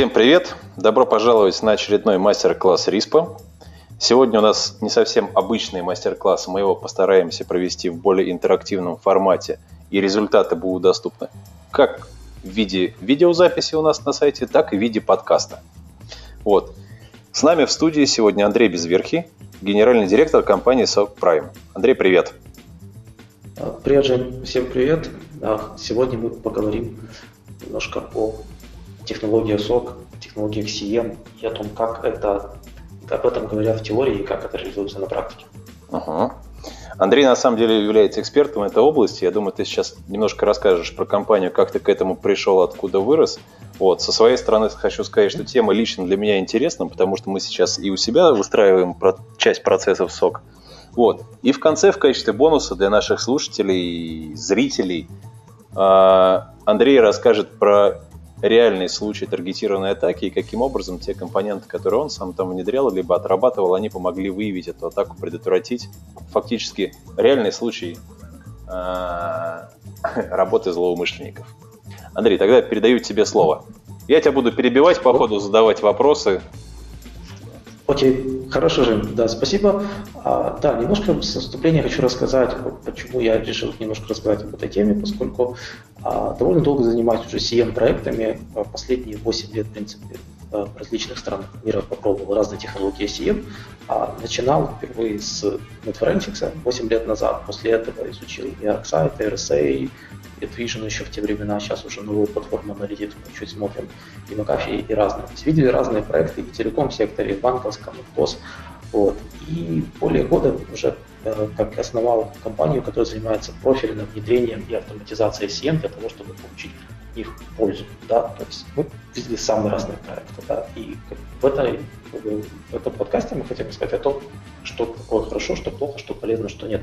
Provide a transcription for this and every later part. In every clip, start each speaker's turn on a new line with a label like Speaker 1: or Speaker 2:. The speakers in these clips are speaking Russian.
Speaker 1: Всем привет! Добро пожаловать на очередной мастер-класс РИСПа. Сегодня у нас не совсем обычный мастер-класс, мы его постараемся провести в более интерактивном формате, и результаты будут доступны как в виде видеозаписи у нас на сайте, так и в виде подкаста. Вот. С нами в студии сегодня Андрей Безверхий, генеральный директор компании SOC. Андрей, привет!
Speaker 2: Привет, Жень. Всем привет. Сегодня мы поговорим немножко о технология SOC, технология CM и о том, как это, об этом говорят в теории и как это реализуется на практике.
Speaker 1: Угу. Андрей на самом деле является экспертом этой области. Я думаю, ты сейчас немножко расскажешь про компанию, как ты к этому пришел, откуда вырос. Вот. Со своей стороны хочу сказать, что тема лично для меня интересна, потому что мы сейчас и у себя выстраиваем часть процессов СОК. Вот. И в конце, в качестве бонуса для наших слушателей, зрителей, а, Андрей расскажет про реальный случай таргетированной атаки и каким образом те компоненты, которые он сам там внедрял, либо отрабатывал, они помогли выявить эту атаку, предотвратить. Фактически реальный случай э, работы злоумышленников. Андрей, тогда передаю тебе слово. Я тебя буду перебивать по ходу, задавать вопросы.
Speaker 2: Окей, хорошо, Жень, да, спасибо. А, да, немножко с вступления хочу рассказать, почему я решил немножко рассказать об этой теме, поскольку а, довольно долго занимаюсь уже CM-проектами, а, последние 8 лет, в принципе, а, в различных странах мира попробовал разные технологии CM. А, начинал впервые с NetForensics 8 лет назад, после этого изучил и ArcSight, и RSA, Vision еще в те времена, сейчас уже новую платформу аналитику чуть смотрим, и McAfee, и разные. То есть видели разные проекты и в телеком-секторе, и в банковском, и в КОС. Вот. И более года уже э, как основал компанию, которая занимается профильным внедрением и автоматизацией CM для того, чтобы получить их пользу. Да? То есть мы видели самые разные проекты. Да? И в, этой, в этом подкасте мы хотим сказать о том, что такое хорошо, что плохо, что полезно, что нет.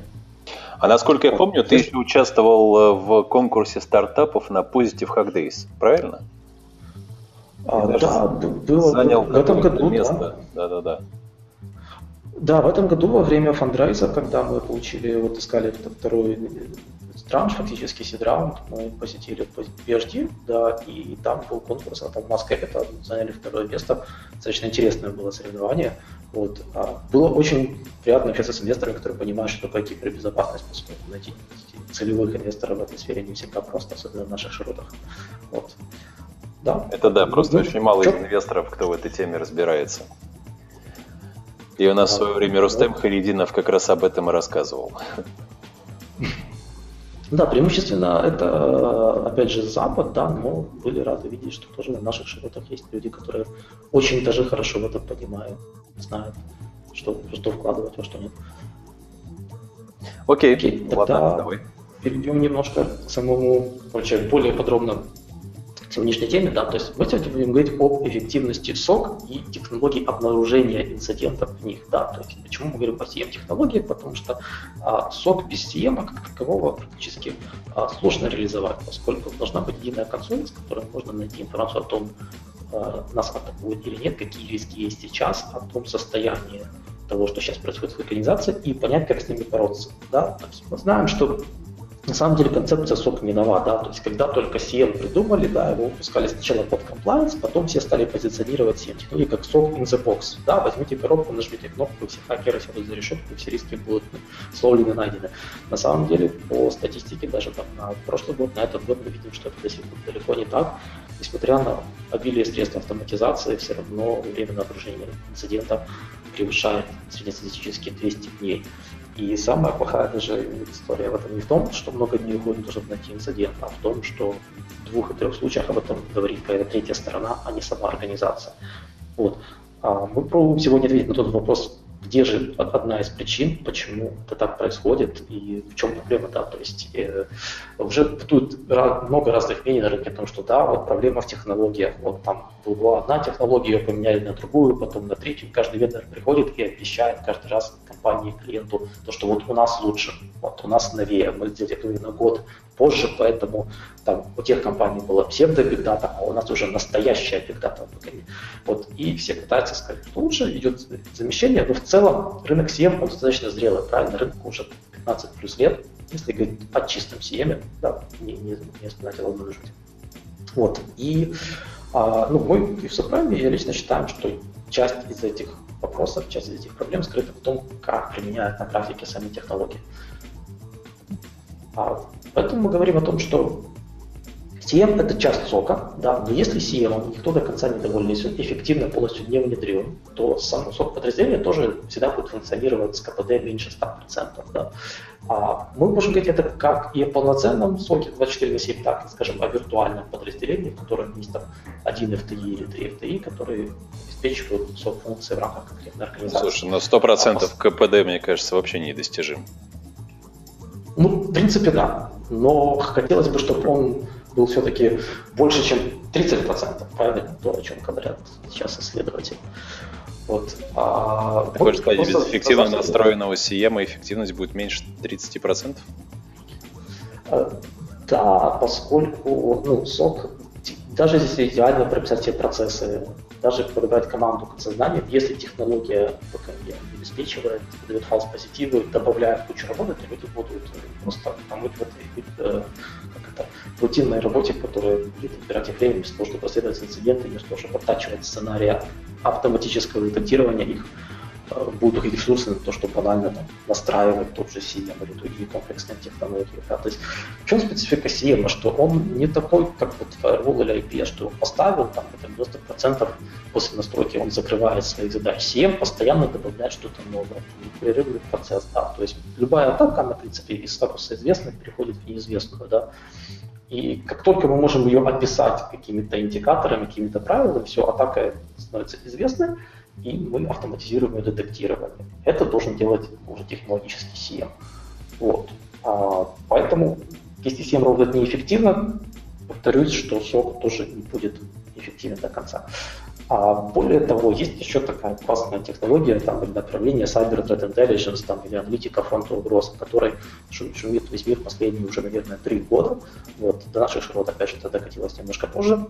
Speaker 1: А насколько я помню, ты еще участвовал э, в конкурсе стартапов на Positive Hack Days, правильно?
Speaker 2: А, да, было.
Speaker 1: Занял в этом году место. Да, да, да.
Speaker 2: Да, в этом году во время фандрайза, когда мы получили, вот искали второй транш, фактически сид-раунд, мы посетили PhD, да, и там был конкурс, а там Маска это заняли второе место. Достаточно интересное было соревнование. Вот. А было очень приятно общаться с инвесторами, которые понимают, что такое кибербезопасность, поскольку найти целевых инвесторов в этой сфере не всегда просто, особенно в наших широтах. Вот.
Speaker 1: Да. Это да, просто ну, очень мало чё? инвесторов, кто в этой теме разбирается. И у нас а, в свое время Рустем да. Халидинов как раз об этом и рассказывал.
Speaker 2: Да, преимущественно это, опять же, Запад, да, но были рады видеть, что тоже на наших широтах есть люди, которые очень даже хорошо в этом понимают, знают, что, что вкладывать, во что нет.
Speaker 1: Окей, Окей тогда ладно, давай.
Speaker 2: перейдем немножко к самому, короче, более подробно сегодняшней теме, да, то есть мы сегодня будем говорить об эффективности СОК и технологии обнаружения инцидентов в них, да, то есть почему мы говорим о CM-технологии, потому что а, SOC без CM как такового практически а, сложно реализовать, поскольку должна быть единая консоль, с которой можно найти информацию о том, а, нас атакуют или нет, какие риски есть сейчас, о том состоянии того, что сейчас происходит в организации, и понять, как с ними бороться. Да? То есть мы знаем, что на самом деле концепция сок не нова, да, то есть когда только CM придумали, да, его выпускали сначала под compliance, потом все стали позиционировать CM технологии как сок in the box, да, возьмите коробку, нажмите кнопку, все хакеры сядут за решетку, все риски будут словлены, найдены. На самом деле, по статистике, даже там на прошлый год, на этот год мы видим, что это до сих пор далеко не так, несмотря на обилие средств автоматизации, все равно время на инцидента превышает среднестатистические 200 дней. И самая плохая даже история в этом не в том, что много дней уходит, чтобы найти инцидент, а в том, что в двух и трех случаях об этом говорит какая-то третья сторона, а не сама организация. Вот. А мы пробуем сегодня ответить на тот вопрос, где же одна из причин, почему это так происходит и в чем проблема, да, то есть э, уже тут много разных мнений на рынке о том, что да, вот проблема в технологиях, вот там была одна технология, ее поменяли на другую, потом на третью, каждый вендор приходит и обещает каждый раз компании, клиенту, то, что вот у нас лучше, вот у нас новее, мы сделали на год позже, поэтому там у тех компаний была псевдо Data, а у нас уже настоящая Data. Вот, и все пытаются сказать, что лучше идет замещение, но в целом рынок CM он достаточно зрелый, правильно, рынку уже 15 плюс лет, если говорить о чистом CM, да, не, не, не вспоминать о Вот, и А, ну, мы в я лично считаем, что часть из этих вопросов, часть из этих проблем скрыта в том, как применяют на практике сами технологии. А, поэтому мы говорим о том, что CM – это часть сока, да, но если CM никто до конца не доволен, если он эффективно полностью не внедрен, то само сок подразделение тоже всегда будет функционировать с КПД меньше 100%. Да. А мы можем говорить это как и о полноценном соке 24 на 7, так скажем, о виртуальном подразделении, в котором есть там один FTI или три FTI, которые обеспечивают сок функции в рамках конкретной организации.
Speaker 1: Слушай, на 100% а, КПД, мне кажется, вообще недостижим.
Speaker 2: Ну, в принципе, да. Но хотелось бы, чтобы он был все-таки больше, чем 30%, правильно, то, о чем говорят сейчас исследователи. Вот.
Speaker 1: А, Ты хочешь сказать, без эффективно настроенного CM эффективность будет меньше 30%?
Speaker 2: Э, да, поскольку ну, сок, даже если идеально прописать все процессы, даже подобрать команду к сознанием, если технология ПКМ обеспечивает, дает фалс позитивы, добавляет кучу работы, то люди будут просто помыть в этой э, как рутинной работе, которая будет отбирать их время вместо того, чтобы расследовать инциденты, вместо того, чтобы оттачивать сценарии автоматического редактирования их, будут уходить ресурсы на то, чтобы банально там, настраивать тот же CM или другие комплексные технологии. Да. То есть в чем специфика CM? Что он не такой, как вот Firewall или IP, что он поставил, там, это 90% после настройки он закрывает своих задач. CM постоянно добавляет что-то новое, непрерывный процесс. Да. То есть любая атака, она, в принципе, из статуса известной переходит в неизвестную. Да. И как только мы можем ее описать какими-то индикаторами, какими-то правилами, все, атака становится известной, и мы автоматизируем ее детектирование. Это должен делать уже технологический CM. Вот. А, поэтому, если CM работает неэффективно, повторюсь, что сок тоже не будет эффективен до конца. А более того, есть еще такая классная технология, там, или направление Cyber Threat Intelligence, там, или аналитика фронта угроз, которой шумит весь мир последние уже, наверное, три года. Вот, до наших широт, опять же, это докатилось немножко позже.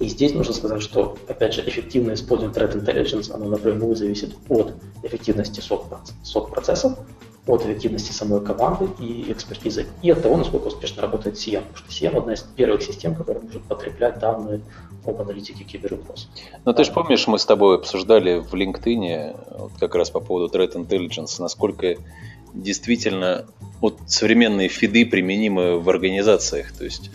Speaker 2: И здесь нужно сказать, что, опять же, эффективное использование Threat Intelligence, оно напрямую зависит от эффективности сок-процессов, от эффективности самой команды и экспертизы, и от того, насколько успешно работает CM. Потому что CM одна из первых систем, которая может потреблять данные об аналитике киберугроз.
Speaker 1: Ну, ты же помнишь, мы с тобой обсуждали в LinkedIn вот как раз по поводу Threat Intelligence, насколько действительно вот современные фиды применимы в организациях. То есть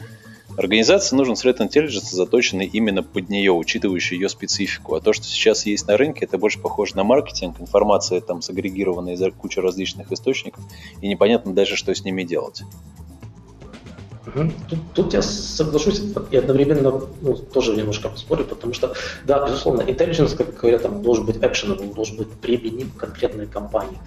Speaker 1: Организации нужен Threat Intelligence, заточенный именно под нее, учитывающий ее специфику. А то, что сейчас есть на рынке, это больше похоже на маркетинг. Информация там сагрегирована из кучи различных источников, и непонятно даже, что с ними делать.
Speaker 2: Тут, тут я соглашусь и одновременно ну, тоже немножко поспорю, потому что, да, безусловно, intelligence, как говорят, там, должен быть actionable, должен быть применим к конкретной компании.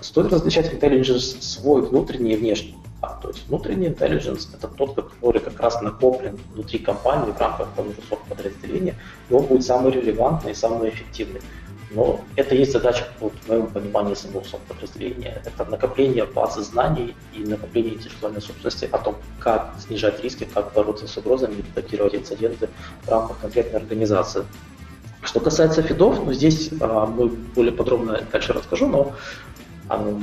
Speaker 2: Стоит различать intelligence свой внутренний и внешний. А, то есть внутренний intelligence – это тот, который как раз накоплен внутри компании в рамках того же подразделения, и он будет самый релевантный и самый эффективный. Но это есть задача, вот, в моем понимании самого подразделения. Это накопление базы знаний и накопление интеллектуальной собственности о том, как снижать риски, как бороться с угрозами, детектировать инциденты в рамках конкретной организации. Что касается фидов, ну, здесь а, мы более подробно дальше расскажу, но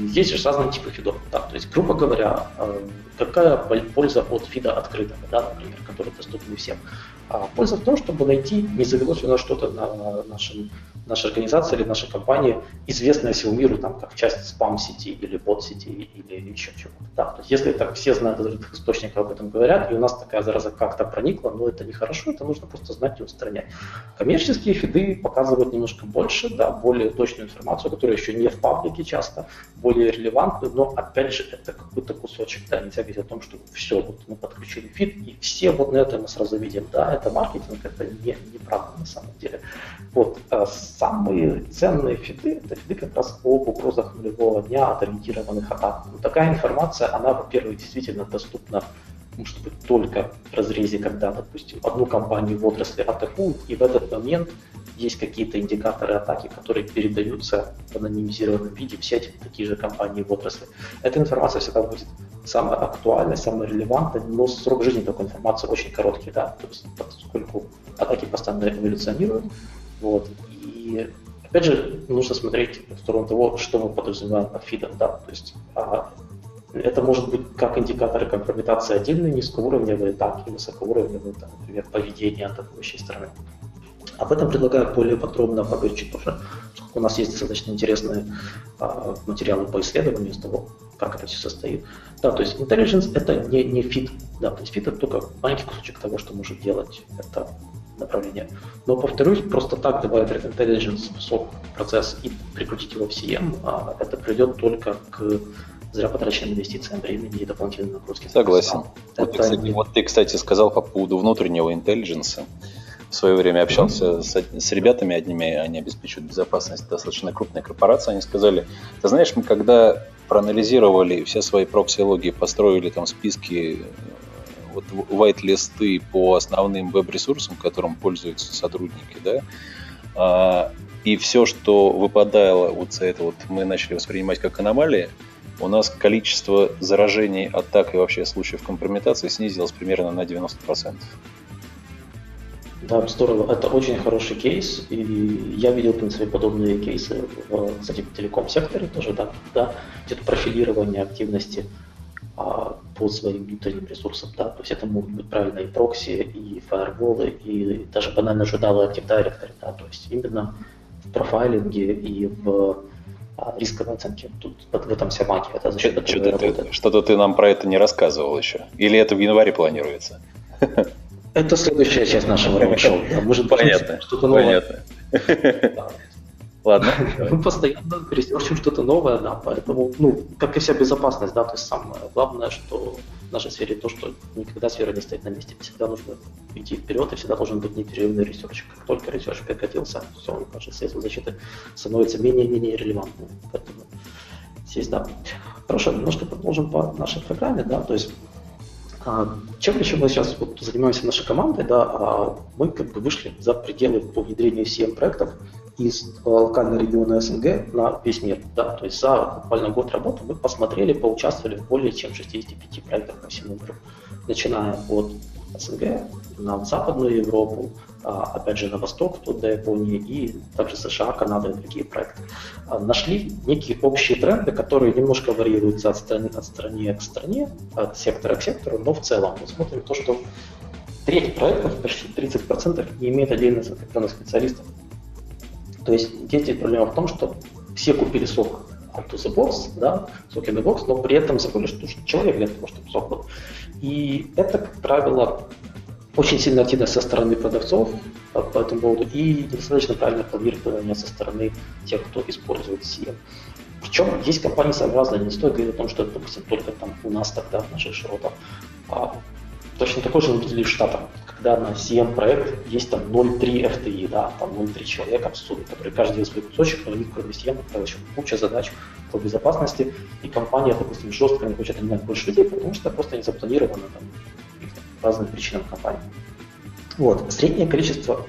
Speaker 2: здесь же разные типы фидов. Да, то есть, грубо говоря, а, какая польза от фида открытого, да, например, который доступен всем? А польза в том, чтобы найти, не завелось у нас что-то на нашем наша организация или наша компания известная всему миру там, как часть спам-сети или бот-сети или еще чего-то. Да, то есть если так все знают открытых источников об этом говорят, и у нас такая зараза как-то проникла, но это нехорошо, это нужно просто знать и устранять. Коммерческие фиды показывают немножко больше, да, более точную информацию, которая еще не в паблике часто, более релевантную, но опять же это какой-то кусочек, да, нельзя говорить о том, что все, вот мы подключили фид, и все вот на это мы сразу видим, да, это маркетинг, это не, неправда на самом деле. Вот, а самые ценные фиды, это фиды как раз об угрозах нулевого дня от ориентированных атак. Ну, такая информация, она, во-первых, действительно доступна может быть только в разрезе, когда, допустим, одну компанию в отрасли атакуют, и в этот момент есть какие-то индикаторы атаки, которые передаются в анонимизированном виде в сеть такие же компании в отрасли. Эта информация всегда будет самая актуальная, самая релевантная, но срок жизни такой информации очень короткий, да, то есть поскольку атаки постоянно эволюционируют, вот, и опять же, нужно смотреть в сторону того, что мы подразумеваем под фидом. Да? То есть а, Это может быть как индикаторы компрометации отдельные, низкоуровневые, так и высокоуровневые, там, например, поведение атакующей стороны. Об этом предлагаю более подробно поговорить чуть позже. У нас есть достаточно интересные а, материалы по исследованию из того, как это все состоит. Да, то есть intelligence это не, не fit. Да, то есть fit это только маленький кусочек того, что может делать это направление. Но, повторюсь, просто так добавить intelligence в сок процесс и прикрутить его в CM, а, это приведет только к зря потраченным инвестициям времени и дополнительной нагрузки.
Speaker 1: Согласен. Вот ты, кстати, вот ты, кстати, сказал по поводу внутреннего интеллидженса в свое время общался mm-hmm. с, с ребятами одними, они обеспечивают безопасность, достаточно крупная корпорация, они сказали, ты знаешь, мы когда проанализировали все свои прокси-логи, построили там списки, вот white-листы по основным веб-ресурсам, которым пользуются сотрудники, да, а, и все, что выпадало вот за это, вот мы начали воспринимать как аномалии, у нас количество заражений, атак и вообще случаев компрометации снизилось примерно на 90%.
Speaker 2: Да, здорово. Это очень хороший кейс. И я видел, в принципе, подобные кейсы в, кстати, в телеком-секторе тоже, да, да, где-то профилирование активности а, по своим внутренним ресурсам, да, то есть это могут быть правильно и прокси, и фаерволы, и даже банально журналы Active Directory, да, то есть именно в профайлинге и в рисковой оценке. Тут в этом вся магия. Это
Speaker 1: за счет что-то, ты, что-то ты нам про это не рассказывал еще. Или это в январе планируется?
Speaker 2: Это следующая часть нашего. Да, может
Speaker 1: Понятно. Что-то новое. Понятно. Ладно.
Speaker 2: Мы постоянно ресерчим что-то новое, да, поэтому, ну, как и вся безопасность, да, то есть самое главное, что в нашей сфере то, что никогда сфера не стоит на месте, всегда нужно идти вперед, и всегда должен быть непрерывный ресерч. Как только ресерч прекратился, все, наши средства защиты становятся менее-менее релевантными. Поэтому здесь, да. Хорошо, немножко продолжим по нашей программе, да, то есть а, чем еще мы сейчас вот занимаемся нашей командой, да, а мы как бы вышли за пределы по внедрению SIEM проектов из локального региона СНГ на весь мир. Да, то есть за буквально год работы мы посмотрели, поучаствовали в более чем 65 проектах по всему миру, начиная от СНГ на Западную Европу, а, опять же, на восток, вплоть до Японии, и также США, Канада и другие проекты. А, нашли некие общие тренды, которые немножко варьируются от страны, от страны к стране, от сектора к сектору, но в целом мы смотрим то, что треть проектов, почти 30%, не имеет отдельно закрепленных специалистов. То есть здесь проблема в том, что все купили сок out of the box, да, сок in the box, но при этом забыли, что человек для того, чтобы сок был. И это, как правило, очень сильная активность со стороны продавцов по, по этому поводу и недостаточно правильное планирование со стороны тех, кто использует CM. Причем есть компании сообразные, не стоит говорить о том, что это, допустим, только там у нас тогда, в наших широтах. А точно такой же мы видели в Штатах, когда на CM проект есть там 0,3 FTI, да, там 0,3 человека сумме, которые каждый делает свой кусочек, но у них кроме CM правило, еще куча задач по безопасности, и компания, допустим, жестко не хочет нанимать больше людей, потому что просто не запланировано там, разным причинам компании. Вот. Среднее количество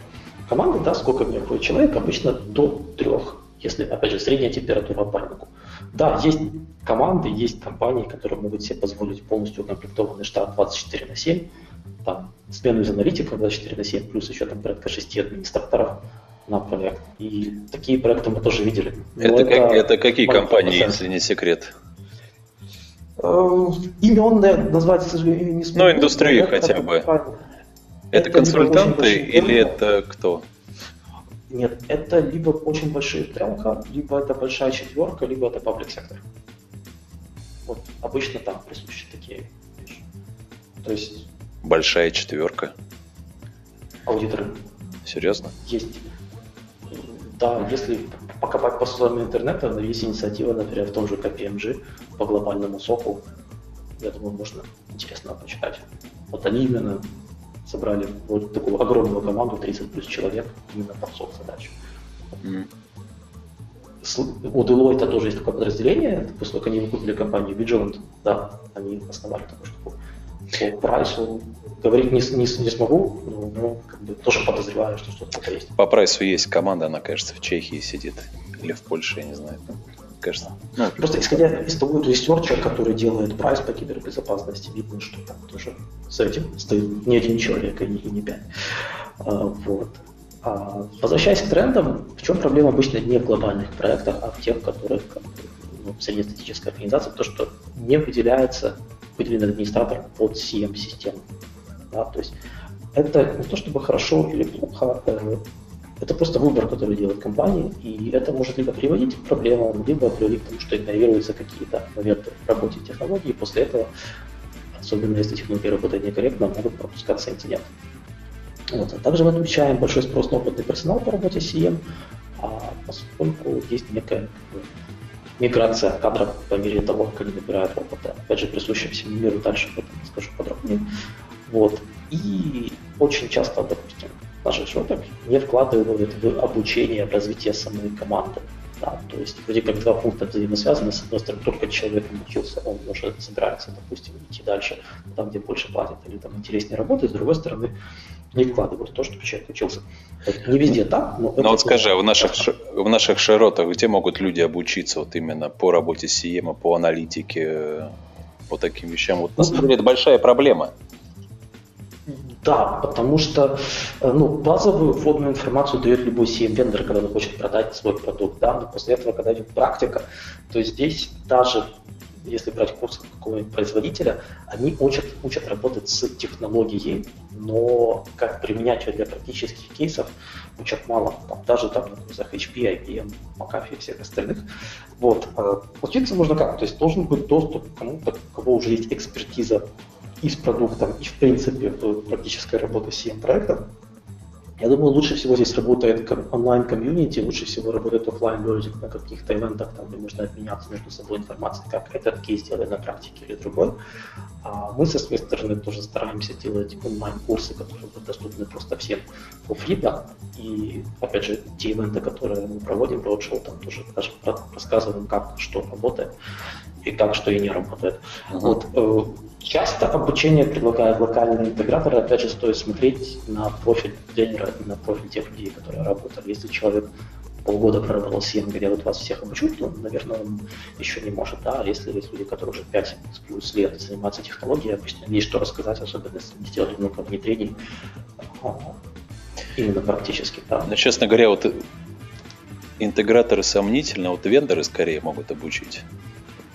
Speaker 2: команды, да, сколько в ней входит человек, обычно до трех, если, опять же, средняя температура пальнику. Да, есть команды, есть компании, которые могут себе позволить полностью укомплектованный штат 24 на 7, там, смену из аналитиков 24 на 7, плюс еще там порядка 6 администраторов на проект. И такие проекты мы тоже видели.
Speaker 1: Это, это, как, это какие компании, если не секрет?
Speaker 2: Э, именные назвать, к сожалению, не
Speaker 1: смогу. Ну, индустрию хотя бы. Это, это консультанты или это кто?
Speaker 2: Нет, это либо очень большие телка, либо это большая четверка, либо это паблик сектор. Вот обычно там присущи такие вещи. То есть...
Speaker 1: Большая четверка.
Speaker 2: Аудиторы.
Speaker 1: Серьезно?
Speaker 2: Есть. Да, если покопать по слоям интернета, есть инициатива, например, в том же KPMG по глобальному соку. Я думаю, можно интересно почитать. Вот они именно собрали вот такую огромную команду, 30 плюс человек, именно под SOC задач. Mm. У Deloitte тоже есть такое подразделение, поскольку они выкупили компанию Vigilant, да, они основали такую штуку. По Price говорить не, не, не смогу, но, но как бы тоже подозреваю, что что-то есть.
Speaker 1: По Price есть команда, она, кажется, в Чехии сидит или в Польше, я не знаю. Кажется.
Speaker 2: Ну, Просто исходя из того ресерча, который делает Price по кибербезопасности, видно, что там тоже с этим стоит не один человек и не, и не пять. А, вот. А, возвращаясь к трендам, в чем проблема обычно не в глобальных проектах, а в тех, которых как, ну, среднестатистическая организация, то, что не выделяется выделенный администратор под CM-систему. Да, то есть это не то чтобы хорошо или плохо, это просто выбор, который делает компания, и это может либо приводить к проблемам, либо приводить к тому, что игнорируются какие-то моменты в работе технологии, и после этого, особенно если технология работает некорректно, могут пропускаться инциденты. Вот. А также мы отмечаем большой спрос на опытный персонал по работе с CM, а поскольку есть некая миграция кадров по мере того, как они набирают опыта. Опять же, присущая всему миру, дальше об этом расскажу подробнее. Вот. И очень часто, допустим, наших шуток не вкладывают в обучение, в развитие самой команды. Да, то есть вроде как два пункта взаимосвязаны. С одной стороны, только человек научился, он уже собирается, допустим, идти дальше, там, где больше платят, или там интереснее работать. С другой стороны, не вкладывают то, чтобы человек учился. Это не везде так, но...
Speaker 1: Ну вот скажи, а в наших, в наших широтах где могут люди обучиться вот именно по работе с CM, по аналитике, по таким вещам? Вот на самом деле это большая проблема.
Speaker 2: Да, потому что э, ну, базовую вводную информацию дает любой CM-вендор, когда он хочет продать свой продукт. Да? Но после этого, когда идет практика, то здесь даже если брать курс какого-нибудь производителя, они учат, учат работать с технологией, но как применять ее для практических кейсов учат мало. Там, даже там на курсах HP, IBM, McAfee и всех остальных. Вот. А учиться можно как? То есть должен быть доступ к кому-то, у кого уже есть экспертиза и с продуктом, и в принципе практическая работа с CM-проектом. Я думаю, лучше всего здесь работает онлайн-комьюнити, лучше всего работает офлайн лернинг на каких-то ивентах, там, где можно обменяться между собой информацией, как этот кейс делать на практике или другой. А мы со своей стороны тоже стараемся делать онлайн-курсы, которые будут доступны просто всем по free, да. И, опять же, те ивенты, которые мы проводим, роудшоу, там тоже даже рассказываем, как что работает и как что и не работает. Uh-huh. Вот, э, часто обучение предлагают локальные интеграторы. Опять же, стоит смотреть на профиль тренера и на профиль тех людей, которые работают. Если человек полгода проработал с EM, где вот вас всех обучу, то, наверное, он еще не может. Да? А если есть люди, которые уже 5 плюс лет занимаются технологией, обычно есть что рассказать, особенно если не сделали много внедрений, а, именно практически. Да.
Speaker 1: Но, честно говоря, вот интеграторы сомнительно, вот вендоры скорее могут обучить.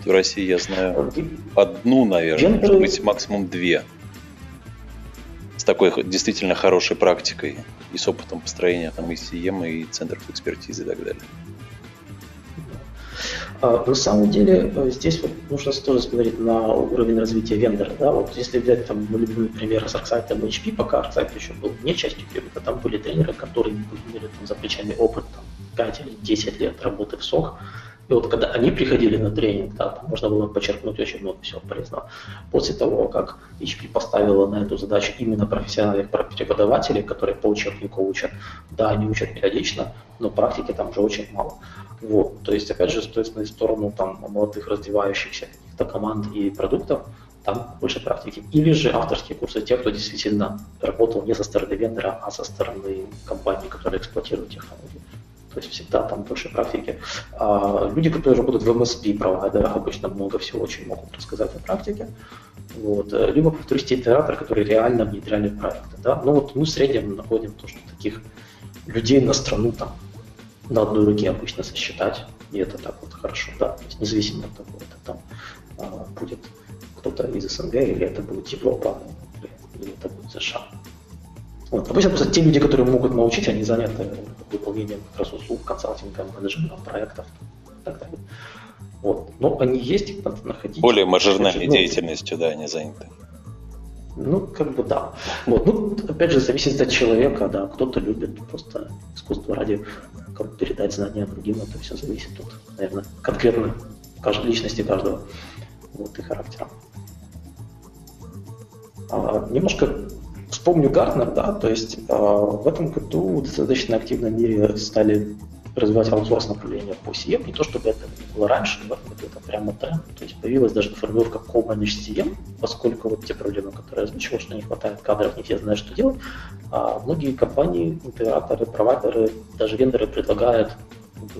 Speaker 1: В России я знаю одну, наверное, может быть максимум две. С такой действительно хорошей практикой и с опытом построения там и CM, и центров экспертизы и так далее.
Speaker 2: А, на самом деле э, здесь вот нужно тоже говорить на уровень развития вендора. Да? Вот если взять там мой любимый пример с и HP, пока Arcsite еще был не частью Cubic, там были тренеры, которые имели там, за плечами опыт там, 5 или 10 лет работы в СОХ, и вот когда они приходили на тренинг, да, там можно было подчеркнуть очень много всего полезного. После того, как HP поставила на эту задачу именно профессиональных преподавателей, которые по учебнику учат, да, они учат периодично, но практики там уже очень мало. Вот, то есть, опять же, смотреть в сторону там, молодых развивающихся каких-то команд и продуктов, там больше практики. Или же авторские курсы тех, кто действительно работал не со стороны вендора, а со стороны компании, которая эксплуатирует технологии то есть всегда там больше практики. А люди, которые работают в MSP провайдерах, обычно много всего очень могут рассказать о практике. Вот. Либо, повторюсь, те интеграторы, которые реально внедряли проекты. Да? Ну вот мы в среднем находим то, что таких людей на страну там на одной руке обычно сосчитать, и это так вот хорошо, да, то есть независимо от того, это там а, будет кто-то из СНГ, или это будет Европа, или это будет США. Вот. Обычно просто те люди, которые могут научить, они заняты выполнением как раз услуг, консалтингом, менеджментом проектов и так далее. Вот. Но они есть, надо находить.
Speaker 1: Более мажорной ну, деятельностью, да, они заняты.
Speaker 2: Ну, как бы да. Вот. Ну, опять же, зависит от человека, да. Кто-то любит просто искусство ради как передать знания другим, это все зависит от, наверное, конкретно каждой личности каждого вот, и характера. А, немножко Вспомню Гартнер, да, то есть э, в этом году достаточно активно мире стали развивать аутсорс направление по CM. Не то, чтобы это было раньше, но в этом это прямо тренд. То есть появилась даже формулировка co-manage CM, поскольку вот те проблемы, которые я озвучивал, что не хватает кадров, не все знают, что делать. А многие компании, интеграторы, провайдеры, даже вендоры предлагают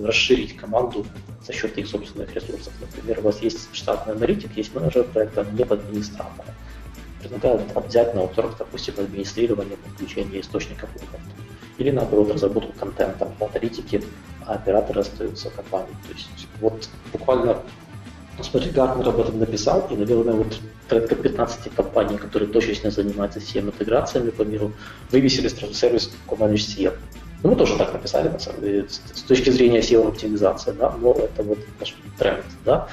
Speaker 2: расширить команду за счет их собственных ресурсов. Например, у вас есть штатный аналитик, есть менеджер проекта, нет администратора предлагают взять на аутсорс, допустим, администрирование подключения источников опыта. или наоборот разработку контента, аналитики, а операторы остаются компанией. То есть вот буквально Смотри, Гартнер об этом написал, и, наверное, вот порядка 15 компаний, которые точечно занимаются SIEM-интеграциями по миру, вывесили сервис co-managed SIEM. Ну, мы тоже так написали, на самом деле, с точки зрения SEO-оптимизации, да, но это вот наш тренд, да.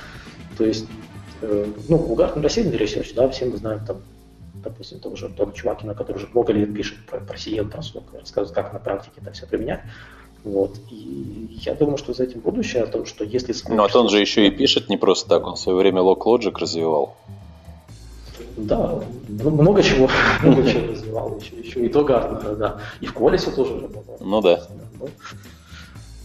Speaker 2: То есть, э, ну, у Гартнера сильный ресерч, да, все мы знаем там допустим, того же Том Чувакина, который уже много лет пишет про, про SIEM, про SOC, рассказывает, как на практике это все применять. Вот. И я думаю, что за этим будущее, о том, что если...
Speaker 1: Ну, а он же еще и пишет не просто так, он в свое время LogLogic развивал.
Speaker 2: Да, много чего, много чего развивал, еще, еще и до Гартнера, да. И в Квалисе тоже работал.
Speaker 1: Ну да.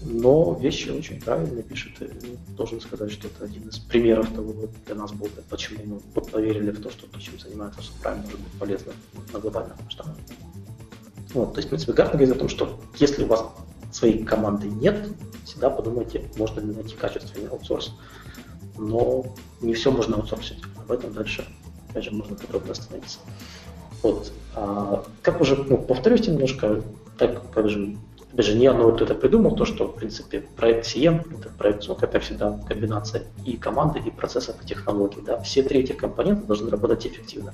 Speaker 2: Но вещи очень правильно пишет. И должен сказать, что это один из примеров того, вот для нас был, почему мы вот поверили в то, что то, чем занимается, правильно может быть полезно на глобальном масштабе. Вот, то есть, в принципе, Гартнер говорит о том, что если у вас своей команды нет, всегда подумайте, можно ли найти качественный аутсорс. Но не все можно аутсорсить. Об этом дальше, опять же, можно подробно остановиться. Вот. А, как уже, ну, повторюсь немножко, так как же, опять же, не одно кто это придумал, то, что, в принципе, проект CM, это проект SOC, это всегда комбинация и команды, и процессов, и технологий. Да? Все три этих компонента должны работать эффективно.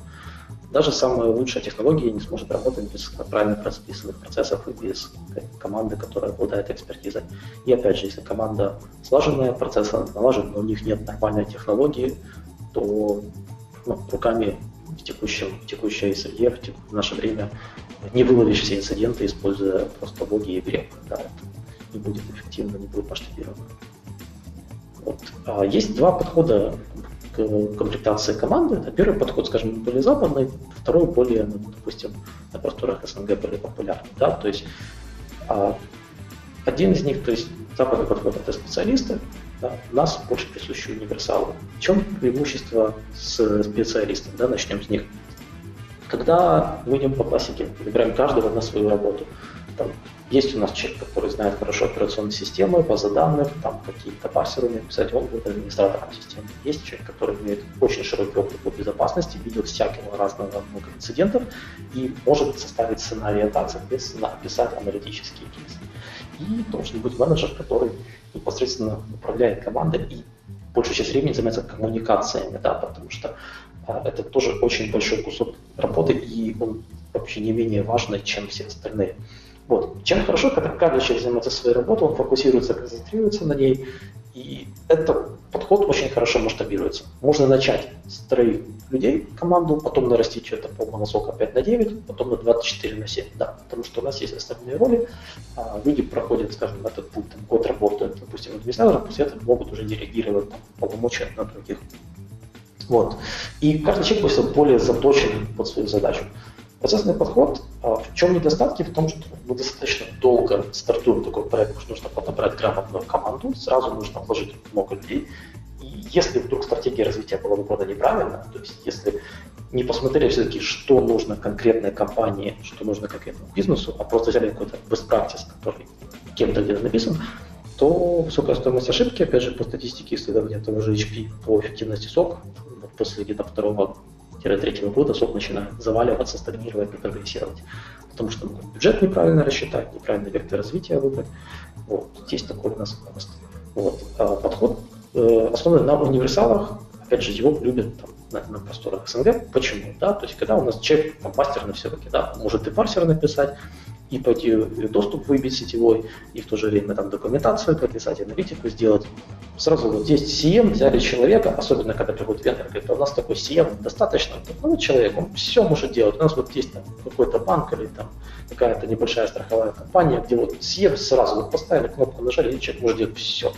Speaker 2: Даже самая лучшая технология не сможет работать без правильно расписанных процессов и без команды, которая обладает экспертизой. И опять же, если команда слаженная, процессы налажены, но у них нет нормальной технологии, то ну, руками в, текущем, в текущей среде, в, наше время не выловишь все инциденты, используя просто боги и грек. Да, это не будет эффективно, не будет масштабировано. Вот. А есть два подхода к комплектации команды. Это первый подход, скажем, более западный, второй более, ну, допустим, на просторах СНГ более популярный. Да? То есть а, один из них, то есть западный подход это специалисты, да, у нас больше присущи универсалы. В чем преимущество с специалистом? Да, начнем с них. Когда мы идем по классике, выбираем каждого на свою работу. Там, есть у нас человек, который знает хорошо операционные системы, базы данных, там какие-то парсеры умеет писать, он будет администратором системы. Есть человек, который имеет очень широкий опыт по безопасности, видел всякого разного много инцидентов и может составить сценарий атак, соответственно, описать аналитические кейсы. И должен быть менеджер, который непосредственно управляет командой и большую часть времени занимается коммуникациями, да, потому что это тоже очень большой кусок работы, и он вообще не менее важный, чем все остальные. Вот. Чем хорошо, когда каждый человек занимается своей работой, он фокусируется, концентрируется на ней, и этот подход очень хорошо масштабируется. Можно начать с троих людей команду, потом нарастить что-то по носок 5 на 9, потом на 24 на 7. Да, потому что у нас есть остальные роли, а, люди проходят, скажем, этот путь, там, год работают, допустим, администратором, после этого могут уже делегировать там, полномочия на других. Вот. И каждый человек будет более заточен под свою задачу. Процессный подход, а, в чем недостатки? В том, что мы достаточно долго стартуем такой проект, потому что нужно подобрать грамотную команду, сразу нужно вложить много людей. И если вдруг стратегия развития была выбрана неправильно, то есть если не посмотрели все-таки, что нужно конкретной компании, что нужно конкретному бизнесу, а просто взяли какой-то best practice, который кем-то где-то написан, то высокая стоимость ошибки, опять же, по статистике исследования того же HP по эффективности сок после где-то второго третьего года сок начинает заваливаться, стагнировать и прогрессировать. Потому что могут бюджет неправильно рассчитать, неправильный вектор развития выбрать. Вот. Здесь такой у нас рост. Вот. А подход э, основан на универсалах. Опять же, его любят там, на, на просторах СНГ. Почему? Да? То есть, когда у нас человек там, мастер на все руки, да, может и парсер написать, и пойти доступ выбить сетевой, и в то же время там документацию прописать, аналитику сделать. Сразу вот здесь CM, взяли человека, особенно когда приходит вендор, говорит, «А у нас такой CM достаточно, ну, человек, он все может делать. У нас вот есть там какой-то банк или там какая-то небольшая страховая компания, где вот CM сразу вот поставили кнопку, нажали, и человек может делать все.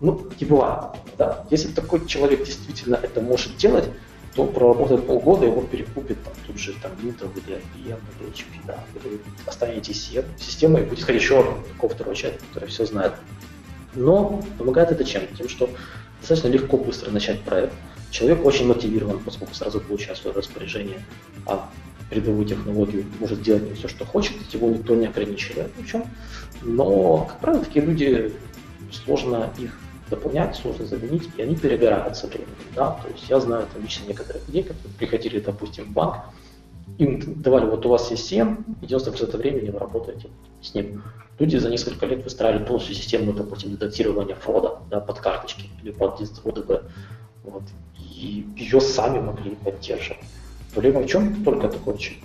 Speaker 2: Ну, не бывает. Да? Если такой человек действительно это может делать, то проработает полгода, его перекупит там, тут же там Intel или IBM или HP, да, вы останетесь системой, и будет ходить еще такого второго человека, который все знает. Но помогает это чем? Тем, что достаточно легко, быстро начать проект. Человек очень мотивирован, поскольку сразу получает свое распоряжение, а передовую технологию может делать все, что хочет, его никто не ограничивает в чем. Но, как правило, такие люди сложно их дополнять, сложно заменить, и они перегорают со временем. Да? То есть я знаю там, лично некоторых людей, которые приходили, допустим, в банк, им давали, вот у вас есть 7, и 90% времени вы работаете с ним. Люди за несколько лет выстраивали полностью систему, допустим, датирования входа да, под карточки или под ОДБ. Вот. И ее сами могли поддерживать. Проблема в чем? Только такой очень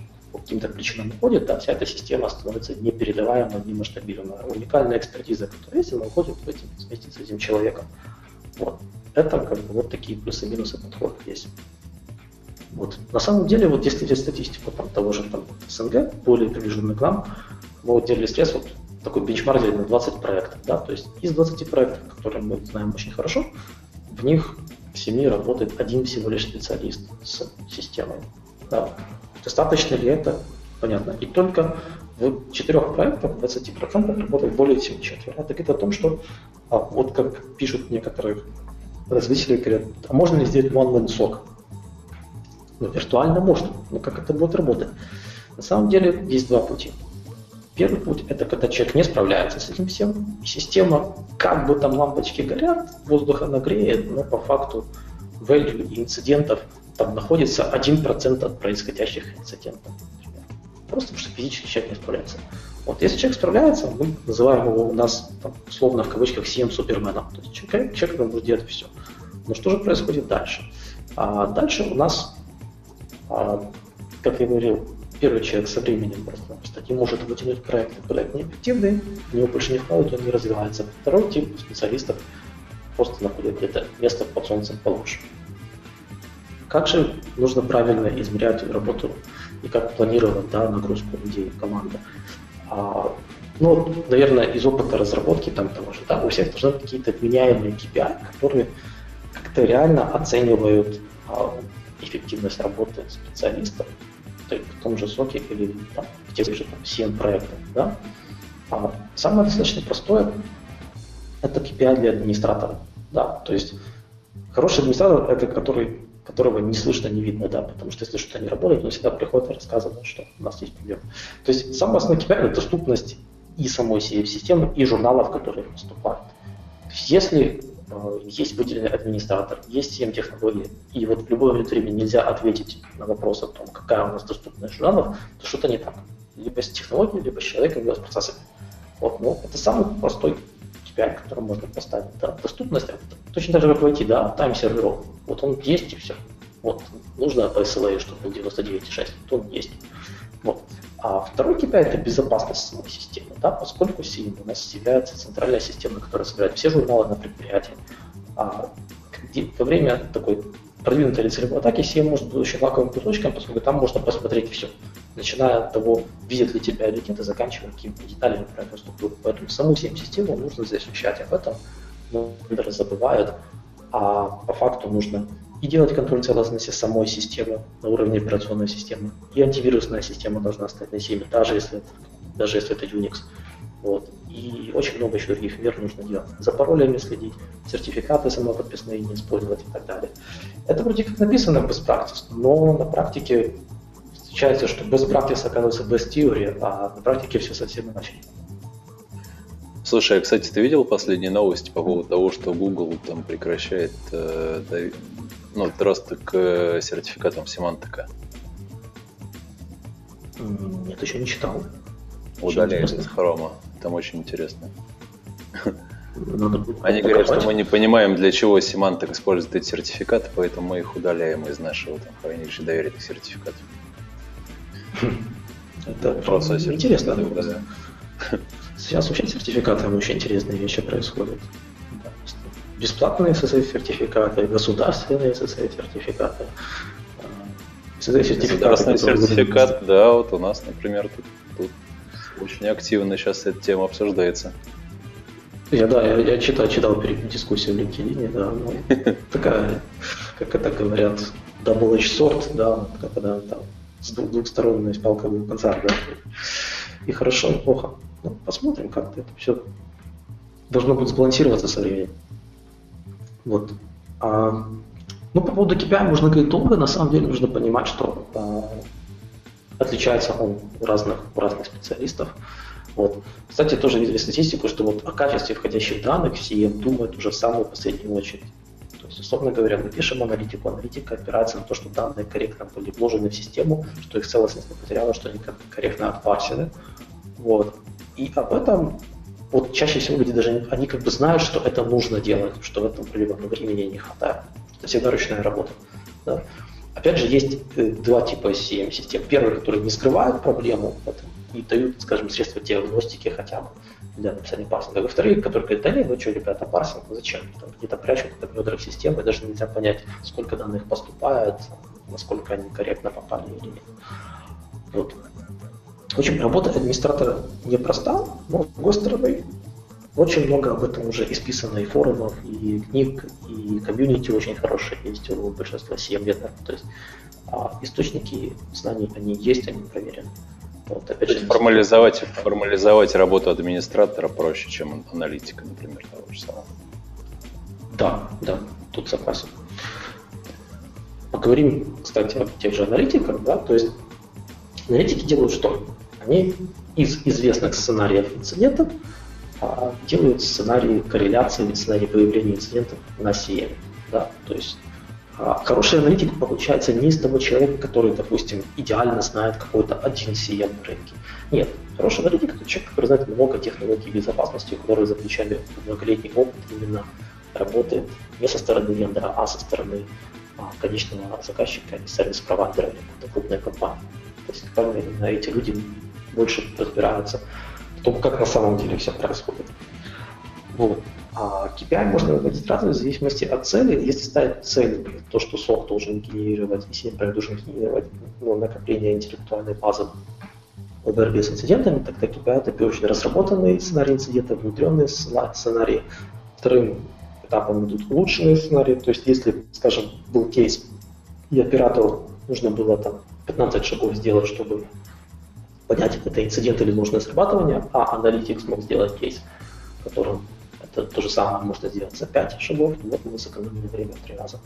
Speaker 2: каким-то причинам уходит, да, вся эта система становится непередаваемой, немасштабируемой. Уникальная экспертиза, которая есть, она уходит вместе с этим человеком. Вот. Это как бы вот такие плюсы и минусы подхода есть. Вот. На самом деле, вот если взять статистику там, того же там, СНГ, более приближенный к нам, мы вот делали стресс, вот такой бенчмарк на 20 проектов. Да? То есть из 20 проектов, которые мы знаем очень хорошо, в них в семье работает один всего лишь специалист с системой. Да. Достаточно ли это? Понятно. И только в четырех проектах 20% работает более чем четверо. Это говорит о том, что а, вот как пишут некоторые развитие говорят, а можно ли сделать one-man SOC? Ну, виртуально можно, но как это будет работать? На самом деле есть два пути. Первый путь – это когда человек не справляется с этим всем, и система, как бы там лампочки горят, воздуха нагреет, но по факту value инцидентов там находится 1% от происходящих инцидентов. Просто потому что физически человек не справляется. Вот если человек справляется, мы называем его у нас там, условно в кавычках CM суперменом. То есть человек, человек может делать все. Но что же происходит дальше? А дальше у нас, а, как я говорил, первый человек со временем просто кстати, может вытянуть проект, проект неэффективный, у него больше не вкладывают, он не развивается. Второй тип специалистов просто находит где-то место под солнцем получше. Как же нужно правильно измерять работу и как планировать да, нагрузку людей команды? А, ну, наверное, из опыта разработки там того же, да, у всех должны быть какие-то отменяемые KPI, которые как-то реально оценивают а, эффективность работы специалистов в том же соке или там, в тех же там, CM проектах. Да? А самое достаточно простое – это KPI для администратора. Да? То есть хороший администратор – это который которого не слышно, не видно, да, потому что если что-то не работает, он всегда приходит и рассказывает, что у нас есть проблема. То есть самое основное KPI – это доступность и самой системы, и журналов, которые поступают. Если э, есть выделенный администратор, есть 7 технологий, и вот в любой момент времени нельзя ответить на вопрос о том, какая у нас доступность журналов, то что-то не так. Либо с технологией, либо с человеком, либо с процессами. Вот, ну, это самый простой KPI, который можно поставить. Да. Доступность, точно так же, как в IT, да, тайм серверов. Вот он есть и все. Вот, нужно по SLA, чтобы был 99,6, вот он есть. Вот. А второй KPI – это безопасность самой системы, да, поскольку CIEM у нас является центральная система, которая собирает все журналы на предприятии. А во время такой продвинутой или целевой атаки CIEM может быть очень лаковым кусочком, поскольку там можно посмотреть все, начиная от того, видят ли тебя или и заканчивая какими-то деталями про инфраструктуру. Поэтому саму CIEM-систему нужно защищать, об этом вендоры забывают, а по факту нужно и делать контроль целостности самой системы на уровне операционной системы. И антивирусная система должна стать на себе, даже если, даже если это Unix. Вот. И очень много еще других мер нужно делать. За паролями следить, сертификаты самоподписные не использовать и так далее. Это вроде как написано без практики, но на практике встречается, что без практики оказывается без теории, а на практике все совсем иначе.
Speaker 1: Слушай, а, кстати, ты видел последние новости по поводу того, что Google там прекращает э, ну, доступ к э, сертификатам семантика?
Speaker 2: Нет, еще не читал.
Speaker 1: Удаляют из хрома. Там очень интересно. Они говорят, что мы не понимаем, для чего семантик использует эти сертификаты, поэтому мы их удаляем из нашего там, хранилища доверенных сертификатов.
Speaker 2: Это просто интересно. Да. Сейчас вообще сертификатами очень интересные вещи происходят. Бесплатные SSL-сертификаты, государственные SSL-сертификаты.
Speaker 1: Государственный сертификат, да, вот у нас, например, тут, тут очень активно сейчас эта тема обсуждается.
Speaker 2: Я, да, я, я читал, читал дискуссию в LinkedIn, да, ну, такая, как это говорят, double edge sword, да, когда там с двух, двух сторон есть палка в конца, да, и хорошо, и плохо. Ну, посмотрим, как это все должно будет сбалансироваться со временем. Вот. А, ну, по поводу KPI можно говорить долго, на самом деле нужно понимать, что а, отличается у разных, разных специалистов. Вот. Кстати, тоже видели статистику, что вот о качестве входящих данных все думают уже в самую последнюю очередь. То есть, условно говоря, мы пишем аналитику, аналитика опирается на то, что данные корректно были вложены в систему, что их целостность не потеряла, что они корректно отпарсены. Вот. И об этом вот чаще всего люди даже, они как бы знают, что это нужно делать, что в этом определенном времени не хватает. Это всегда ручная работа. Да? Опять же, есть э, два типа CM-систем. Первый, которые не скрывают проблему и дают, скажем, средства диагностики хотя бы для написания парсинга. А вторые, которые говорят, да нет, ну что, ребята, парсинг, зачем? Там где-то прячут это в недрах системы, даже нельзя понять, сколько данных поступает, насколько они корректно попали или нет. Вот. В общем, работа администратора непроста, но с другой стороны, очень много об этом уже исписано и форумов, и книг, и комьюнити очень хорошие есть у большинства CM ветеров. То есть а, источники знаний, они есть, они проверены.
Speaker 1: Вот, опять же, формализовать, формализовать работу администратора проще, чем аналитика, например, того же самого.
Speaker 2: Да, да, тут согласен. Поговорим, кстати, о тех же аналитиках, да, то есть аналитики делают что? Они из известных сценариев инцидентов делают сценарии корреляции, сценарии появления инцидентов на CM. Да? То есть а, хороший аналитик получается не из того человека, который, допустим, идеально знает какой-то один CM на рынке. Нет, хороший аналитик это человек, который знает много технологий безопасности, у которого за плечами многолетний опыт именно работает не со стороны вендора, а со стороны а, конечного заказчика и сервис-провайдера или крупной компании. То есть, именно эти люди больше разбираются том, как на самом деле все происходит. Вот. А KPI можно выводить разные в зависимости от цели. Если ставить цель, то, что сок должен генерировать, и CMPR должен генерировать ну, накопление интеллектуальной базы по борьбе с инцидентами, тогда KPI это очень разработанный сценарий инцидента, внутренний сценарий. Вторым этапом идут улучшенные сценарии. То есть если, скажем, был кейс, и оператору нужно было там 15 шагов сделать, чтобы понять, это инцидент или нужное срабатывание, а аналитик смог сделать кейс, в котором это то же самое можно сделать за 5 шагов, вот мы сэкономили время в 3 раза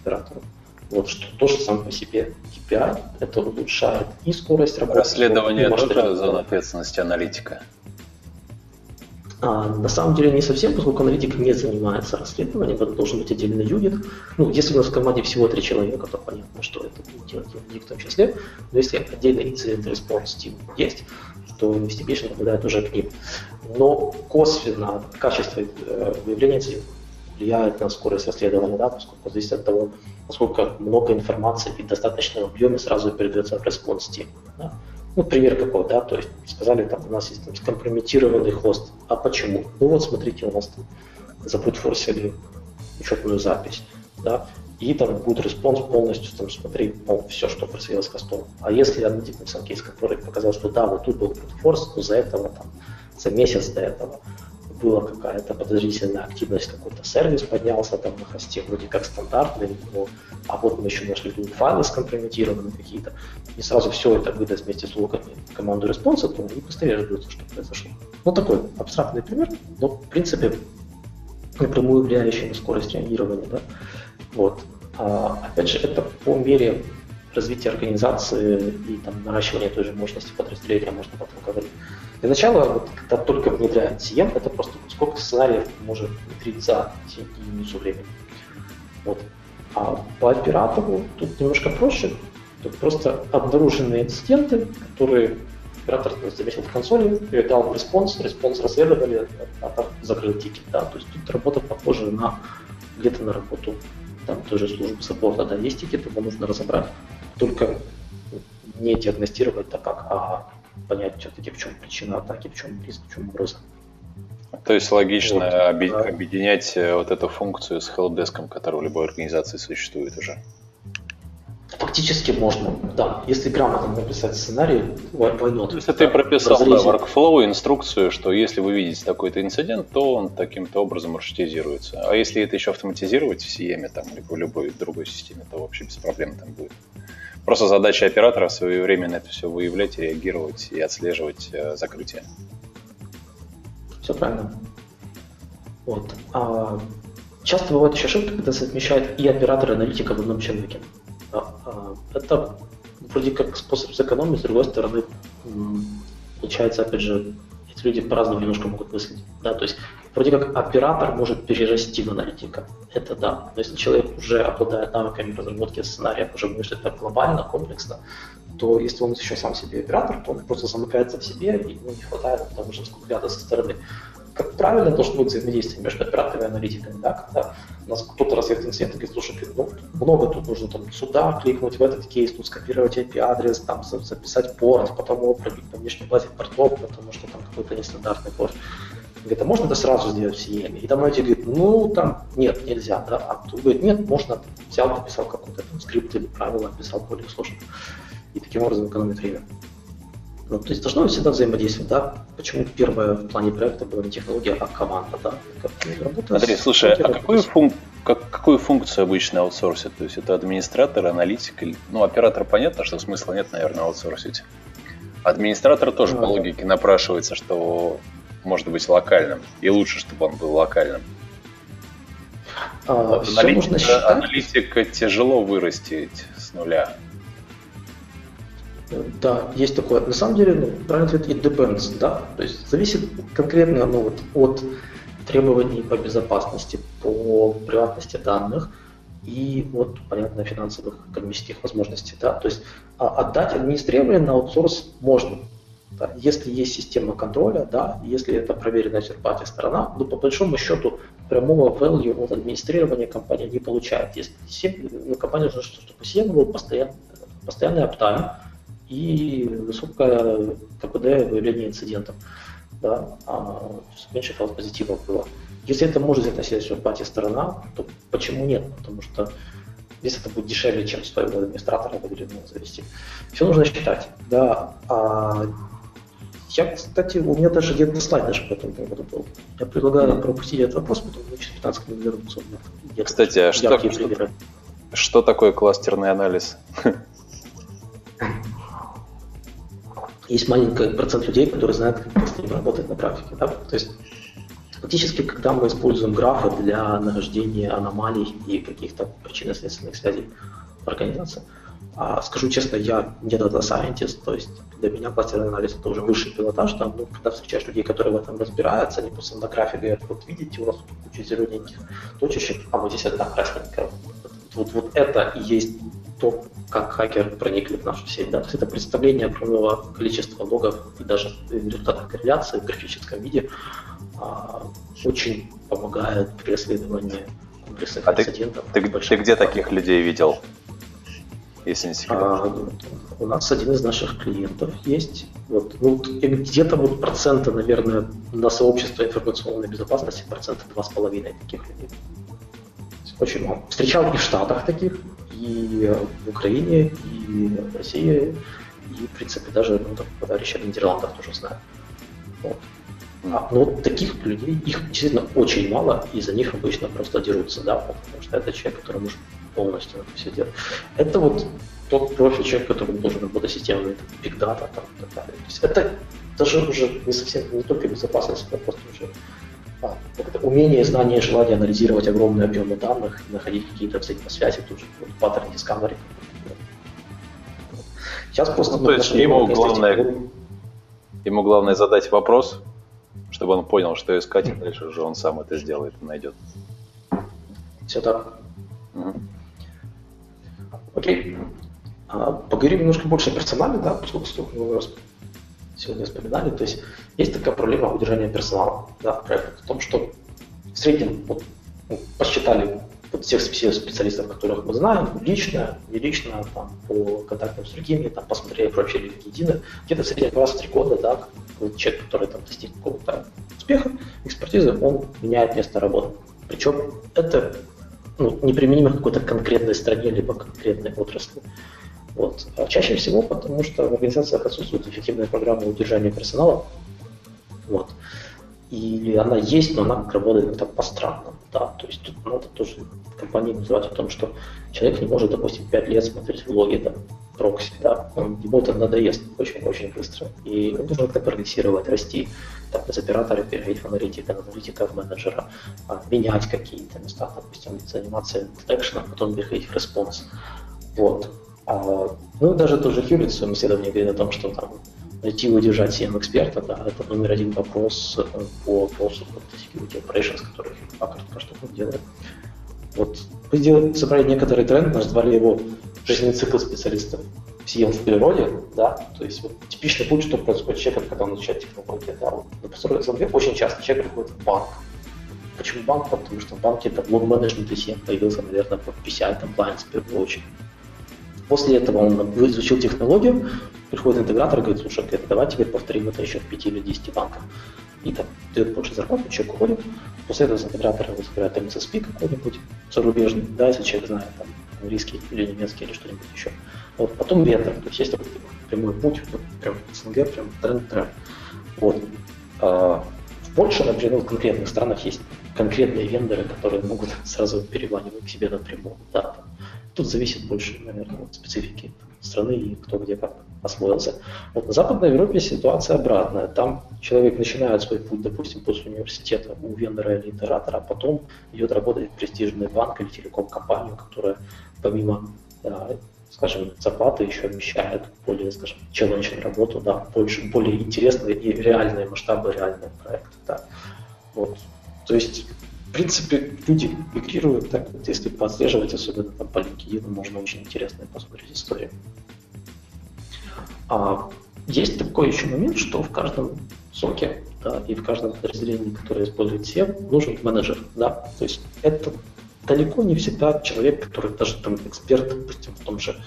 Speaker 2: оператору. Вот что то, что сам по себе KPI, это улучшает и скорость работы.
Speaker 1: Расследование тоже зона ответственности аналитика.
Speaker 2: А, на самом деле не совсем, поскольку аналитик не занимается расследованием, это должен быть отдельный юнит. Ну, если у нас в команде всего три человека, то понятно, что это будет делать юнит в том числе. Но если отдельный инцидент response team есть, то investigation попадает уже к ним. Но косвенно качество э, выявления инцидентов влияет на скорость расследования, да, поскольку зависит от того, насколько много информации и достаточно в объеме сразу передается в response team. Да. Ну, пример какой, да, то есть сказали, там, у нас есть там, скомпрометированный хост. А почему? Ну вот, смотрите, у нас там забрутфорсили учетную запись, да, и там будет response полностью, там, смотри, ну, все, что происходило с хостом. А если аналитик написал кейс, который показал, что да, вот тут был brute force, то за этого, там, за месяц до этого была какая-то подозрительная активность, какой-то сервис поднялся там на хосте, вроде как стандартный, но, а вот мы еще нашли файлы скомпрометированы какие-то, и сразу все это выдаст вместе с логами команду response а, то они быстрее разберутся, что произошло. Ну, такой абстрактный пример, но, в принципе, напрямую влияющий на скорость реагирования, да. Вот. А, опять же, это по мере развития организации и там, наращивания той же мощности подразделения можно потом говорить. Для начала, вот, когда только внедряет CM, это просто сколько сценариев может внедрить за единицу времени. Вот. А по оператору тут немножко проще. Тут просто обнаруженные инциденты, которые оператор заметил в консоли, передал response, response расследовали, там закрыл тикет. Да? То есть тут работа похожа на где-то на работу там тоже службы support а, да, есть тикет, его нужно разобрать, только не диагностировать так как, а понять все-таки, в чем причина атаки, в чем риск, в чем угроза.
Speaker 1: То есть логично вот, да. объединять э, вот эту функцию с help desk ом, который в любой организации существует уже.
Speaker 2: Фактически можно, да. Если грамотно написать сценарий,
Speaker 1: войнет. То есть ты прописал да, workflow, инструкцию, что если вы видите такой-то инцидент, то он таким-то образом маршрутизируется. А если это еще автоматизировать в CM там, либо в любой другой системе, то вообще без проблем там будет. Просто задача оператора своевременно это все выявлять, реагировать и отслеживать э, закрытие.
Speaker 2: Все правильно. Вот. А, часто бывает еще ошибка, когда совмещают и оператор, и аналитика в одном человеке. А, а, это вроде как способ сэкономить, с другой стороны, получается, опять же, люди по-разному немножко могут мыслить. Да? То есть вроде как оператор может перерасти в аналитика. Это да. Но если человек уже обладает навыками разработки сценариев, уже мыслит так глобально, комплексно, то если он еще сам себе оператор, то он просто замыкается в себе, и ему не хватает того же взгляда со стороны. Как правильно должно быть взаимодействие между операторами и аналитиками, да, когда у нас кто-то разведывает инцидент и говорит, слушай, ну, много тут нужно там сюда кликнуть, в этот кейс, тут скопировать IP-адрес, там записать порт, потом пробить по внешней базе портов, потому что там какой-то нестандартный порт. Говорит, а можно это сразу сделать в CM? И там эти говорит, ну, там, нет, нельзя, да. А тут говорит, нет, можно, взял, написал какой-то там скрипт или правило, написал более сложно. И таким образом экономит время. Ну, то есть должно быть всегда взаимодействие, да? Почему первое в плане проекта была не технология, а команда, да?
Speaker 1: Андрей, слушай, а какую, функ... как, какую функцию обычно аутсорсят? То есть это администратор, аналитик? Или... Ну, оператор понятно, что смысла нет, наверное, аутсорсить. Администратор тоже ну, по логике напрашивается, что может быть локальным. И лучше, чтобы он был локальным. А, аналитика, аналитика тяжело вырастить с нуля.
Speaker 2: Да, есть такое. На самом деле, ну, правильно ответ it depends, да. То есть зависит конкретно ну, вот, от требований по безопасности, по приватности данных и вот, понятно, финансовых экономических возможностей, да. То есть а, отдать администрирование на аутсорс можно, да, если есть система контроля, да, если это проверенная third сторона, ну, по большому счету, прямого value от администрирования компания не получает. Если ну, компания нужно, чтобы CM был постоянный, постоянный аптайм и высокое КПД выявления инцидентов, да, а меньше фалс позитивов было. Если это может взять на себя third сторона, то почему нет? Потому что если это будет дешевле, чем своего администратора доверенного завести. Все нужно считать. Да, а я, кстати, у меня даже один слайд даже по этому поводу был. Я предлагаю пропустить этот вопрос, потом мы через 15 минут вернуться.
Speaker 1: Кстати, а что, что, что такое кластерный анализ?
Speaker 2: Есть маленький процент людей, которые знают, как с ним работать на практике. Да? То есть фактически, когда мы используем графы для нахождения аномалий и каких-то причинно-следственных связей в организации, а, скажу честно, я не data scientist, то есть для меня кластерный анализ это уже высший пилотаж, там, ну, когда встречаешь людей, которые в этом разбираются, они просто на графе говорят, вот видите, у тут куча зелененьких точечек, а вот здесь одна красненькая. Вот, вот, это и есть то, как хакер проникли в нашу сеть. Да? То есть это представление огромного количества логов и даже результатов корреляции в графическом виде а, очень помогает при расследовании комплексных
Speaker 1: а инцидентов. Ты, ты, ты где таких людей видел? если не секрет? А,
Speaker 2: у нас один из наших клиентов есть. Вот, ну, где-то вот процента, наверное, на сообщество информационной безопасности процента два с половиной таких людей. Очень много. Встречал и в Штатах таких, и в Украине, и в России, и, в принципе, даже ну, там, товарищи в Нидерландах тоже знаю. Вот. А, но таких людей, их действительно очень мало, и за них обычно просто дерутся, да, потому что это человек, который может полностью это все делать. Это вот тот профиль человек, который должен работать системами, data там, и так далее. То есть это даже уже не совсем, не только безопасность, это просто уже а, это умение, знание, желание анализировать огромные объемы данных и находить какие-то взаимосвязи, тут же вот, паттерн Discovery.
Speaker 1: Сейчас просто... Ну, то есть ему главное, ему главное задать вопрос, чтобы он понял, что искать, и дальше уже он сам это сделает и найдет.
Speaker 2: Все так. Угу. Окей. А, поговорим немножко больше о персонале, да, поскольку мы сегодня вспоминали. То есть есть такая проблема удержания персонала да, в проектах в том, что в среднем вот, ну, посчитали вот всех специалистов, которых мы знаем, лично, не лично, там, по контактам с другими, там, посмотрели профили едино, где-то в среднем раз в три года, да, человек, который там достиг какого-то успеха, экспертизы, он меняет место работы. Причем это ну, неприменимо к какой-то конкретной стране либо конкретной отрасли. Вот. А чаще всего потому, что в организациях отсутствует эффективная программа удержания персонала. Вот. И она есть, но она работает как-то по-странному. Да? То есть тут надо тоже компании называть о том, что человек не может, допустим, 5 лет смотреть влоги там, прокси, да? он, ему это надоест очень-очень быстро. И должен как-то прогрессировать, расти там, из оператора переходить в аналитика, аналитика в менеджера, а, менять какие-то места, допустим, заниматься detection ом, потом переходить в response. Вот. А, ну, даже тоже Hewlett в своем исследовании говорит о том, что там найти и удержать SIEM эксперта, да, это номер один вопрос э, по вопросу security operations, который Packard что делает. Вот мы сделали, собрали некоторый тренд, назвали его жизненный цикл специалистов в SIEM в природе, да, то есть вот типичный путь, что происходит с человеком, когда он изучает технологии, да, вот, например, очень часто человек приходит в банк. Почему банк? Потому что в банке это блок менеджмент и появился, наверное, по PCI compliance в первую очередь. После этого он изучил технологию, приходит интегратор и говорит, слушай, давай теперь повторим это еще в 5 или 10 банках. И там дает больше зарплату, человек уходит. После этого из интегратора вызывает MSSP какой-нибудь зарубежный, да, если человек знает там английский или немецкий или что-нибудь еще. Вот, потом вендор, то есть есть такой прямой путь, вот, прям СНГ, прям тренд-тренд. Вот. А, в Польше, например, в конкретных странах есть конкретные вендоры, которые могут сразу переманивать к себе напрямую. Да, Тут зависит больше, наверное, от специфики страны и кто где как освоился. Вот на Западной Европе ситуация обратная. Там человек начинает свой путь, допустим, после университета у вендора или итератора, а потом идет работать в престижный банк или телеком-компанию, которая помимо скажем, зарплаты еще обещает более, скажем, челленджную работу, да, больше, более интересные и реальные масштабы, реальные проекты, да. Вот. То есть в принципе, люди мигрируют, так вот, если подслеживать, особенно там по LinkedIn, можно очень интересно посмотреть историю. А есть такой еще момент, что в каждом соке да, и в каждом подразделении, которое использует SEM, нужен менеджер. Да? То есть это далеко не всегда человек, который даже там эксперт, допустим, в том же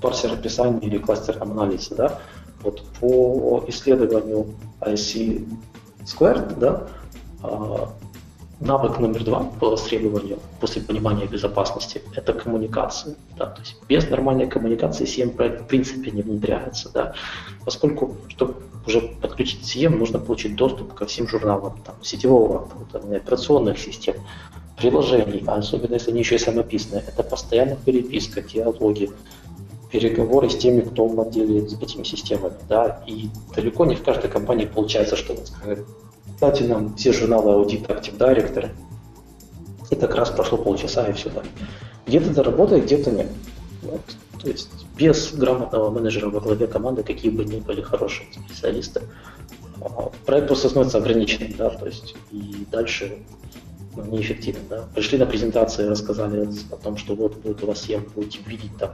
Speaker 2: парсер описании или кластерном анализе. Да? Вот по исследованию IC Squared, да, а, Навык номер два по востребованию после понимания безопасности – это коммуникация. Да, то есть без нормальной коммуникации CM проект в принципе не внедряется. Да, поскольку, чтобы уже подключить CM, нужно получить доступ ко всем журналам там, сетевого там, операционных систем, приложений, а особенно если они еще и самописные. Это постоянная переписка, диалоги, переговоры с теми, кто владеет этими системами. Да, и далеко не в каждой компании получается, что Дайте нам все журналы Audit Active Directory. И как раз прошло полчаса и все так. Где-то это работает, где-то нет. Вот. То есть без грамотного менеджера во главе команды, какие бы ни были хорошие специалисты, а, проект просто становится ограниченным, да, то есть и дальше неэффективен. Да? Пришли на презентации, рассказали о том, что вот будет у вас SEM, будете видеть там,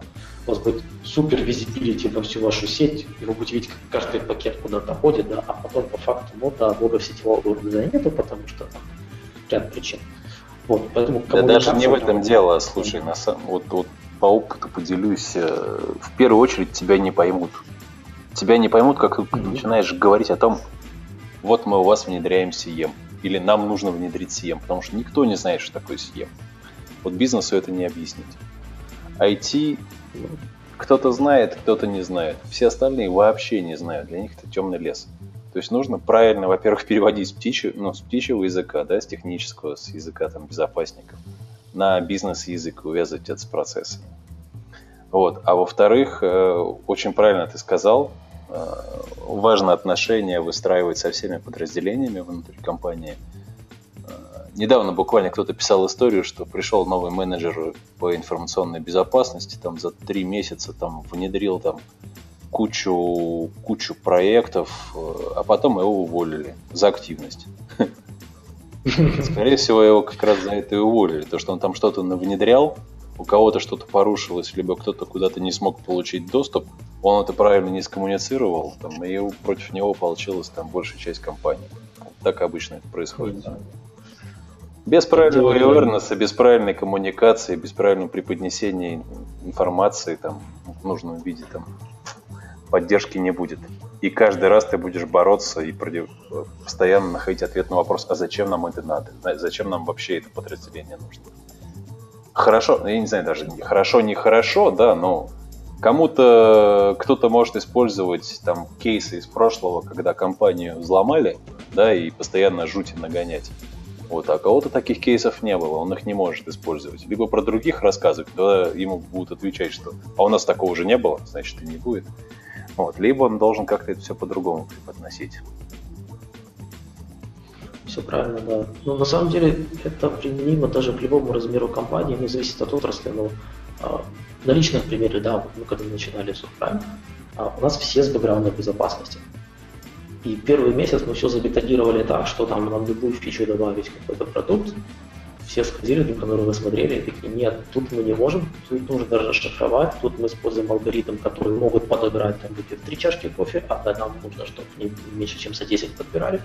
Speaker 2: у вас будет супер визибилити во всю вашу сеть, и вы будете видеть, как каждый пакет куда-то ходит, да, а потом по факту, ну да, блога сетевого уровня нету, потому что там ряд причин. Вот, поэтому
Speaker 1: да даже не в этом дело, слушай, на самом, вот, вот по опыту поделюсь, э, в первую очередь тебя не поймут. Тебя не поймут, как mm-hmm. начинаешь говорить о том, вот мы у вас внедряем SEM или нам нужно внедрить SIEM, потому что никто не знает, что такое SIEM. Вот бизнесу это не объяснить. IT кто-то знает, кто-то не знает. Все остальные вообще не знают. Для них это темный лес. То есть нужно правильно, во-первых, переводить с птичьего, ну, с птичьего языка, да, с технического, с языка там, безопасников, на бизнес-язык, увязывать это с процессами. Вот. А во-вторых, э, очень правильно ты сказал, важно отношения выстраивать со всеми подразделениями внутри компании. Э, недавно буквально кто-то писал историю, что пришел новый менеджер по информационной безопасности, там за три месяца там внедрил там кучу, кучу проектов, э, а потом его уволили за активность. Скорее всего, его как раз за это и уволили, то, что он там что-то внедрял, у кого-то что-то порушилось, либо кто-то куда-то не смог получить доступ, он это правильно не скоммуницировал, там, и против него получилась там большая часть компании. Так обычно это происходит. Да. Без правильного awareness, без правильной коммуникации, без правильного преподнесения информации там, в нужном виде там, поддержки не будет. И каждый раз ты будешь бороться и постоянно находить ответ на вопрос, а зачем нам это надо? Зачем нам вообще это подразделение нужно? Хорошо, я не знаю даже, хорошо, не хорошо, да, но кому-то кто-то может использовать там кейсы из прошлого, когда компанию взломали, да, и постоянно жути нагонять. Вот, а кого-то таких кейсов не было, он их не может использовать. Либо про других рассказывать, тогда ему будут отвечать, что а у нас такого уже не было, значит и не будет. Вот, либо он должен как-то это все по-другому преподносить.
Speaker 2: Все правильно, да. Но на самом деле это применимо даже к любому размеру компании, не зависит от отрасли. Но а, на личном примере, да, мы когда начинали Subprime, а, у нас все с бэкграундом безопасности. И первый месяц мы все забетонировали так, что там нам любую фичу добавить какой-то продукт, все сходили друг на друга, смотрели и такие, нет, тут мы не можем, тут нужно даже шифровать, тут мы используем алгоритм, который могут подобрать там выпив три чашки кофе, а нам нужно, чтобы не меньше, чем за 10 подбирали.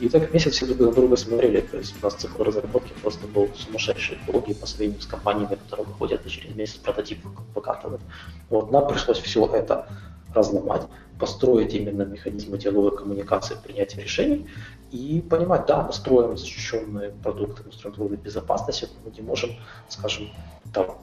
Speaker 2: И так месяц все друг на друга смотрели, то есть у нас цикл разработки просто был сумасшедший, долгий по сравнению с компаниями, которые выходят и через месяц прототип выкатывают. Вот, нам пришлось все это разломать, построить именно механизмы диалога, коммуникации, принятия решений и понимать, да, мы строим защищенные продукты, мы строим продукты безопасности, но мы не можем, скажем, там,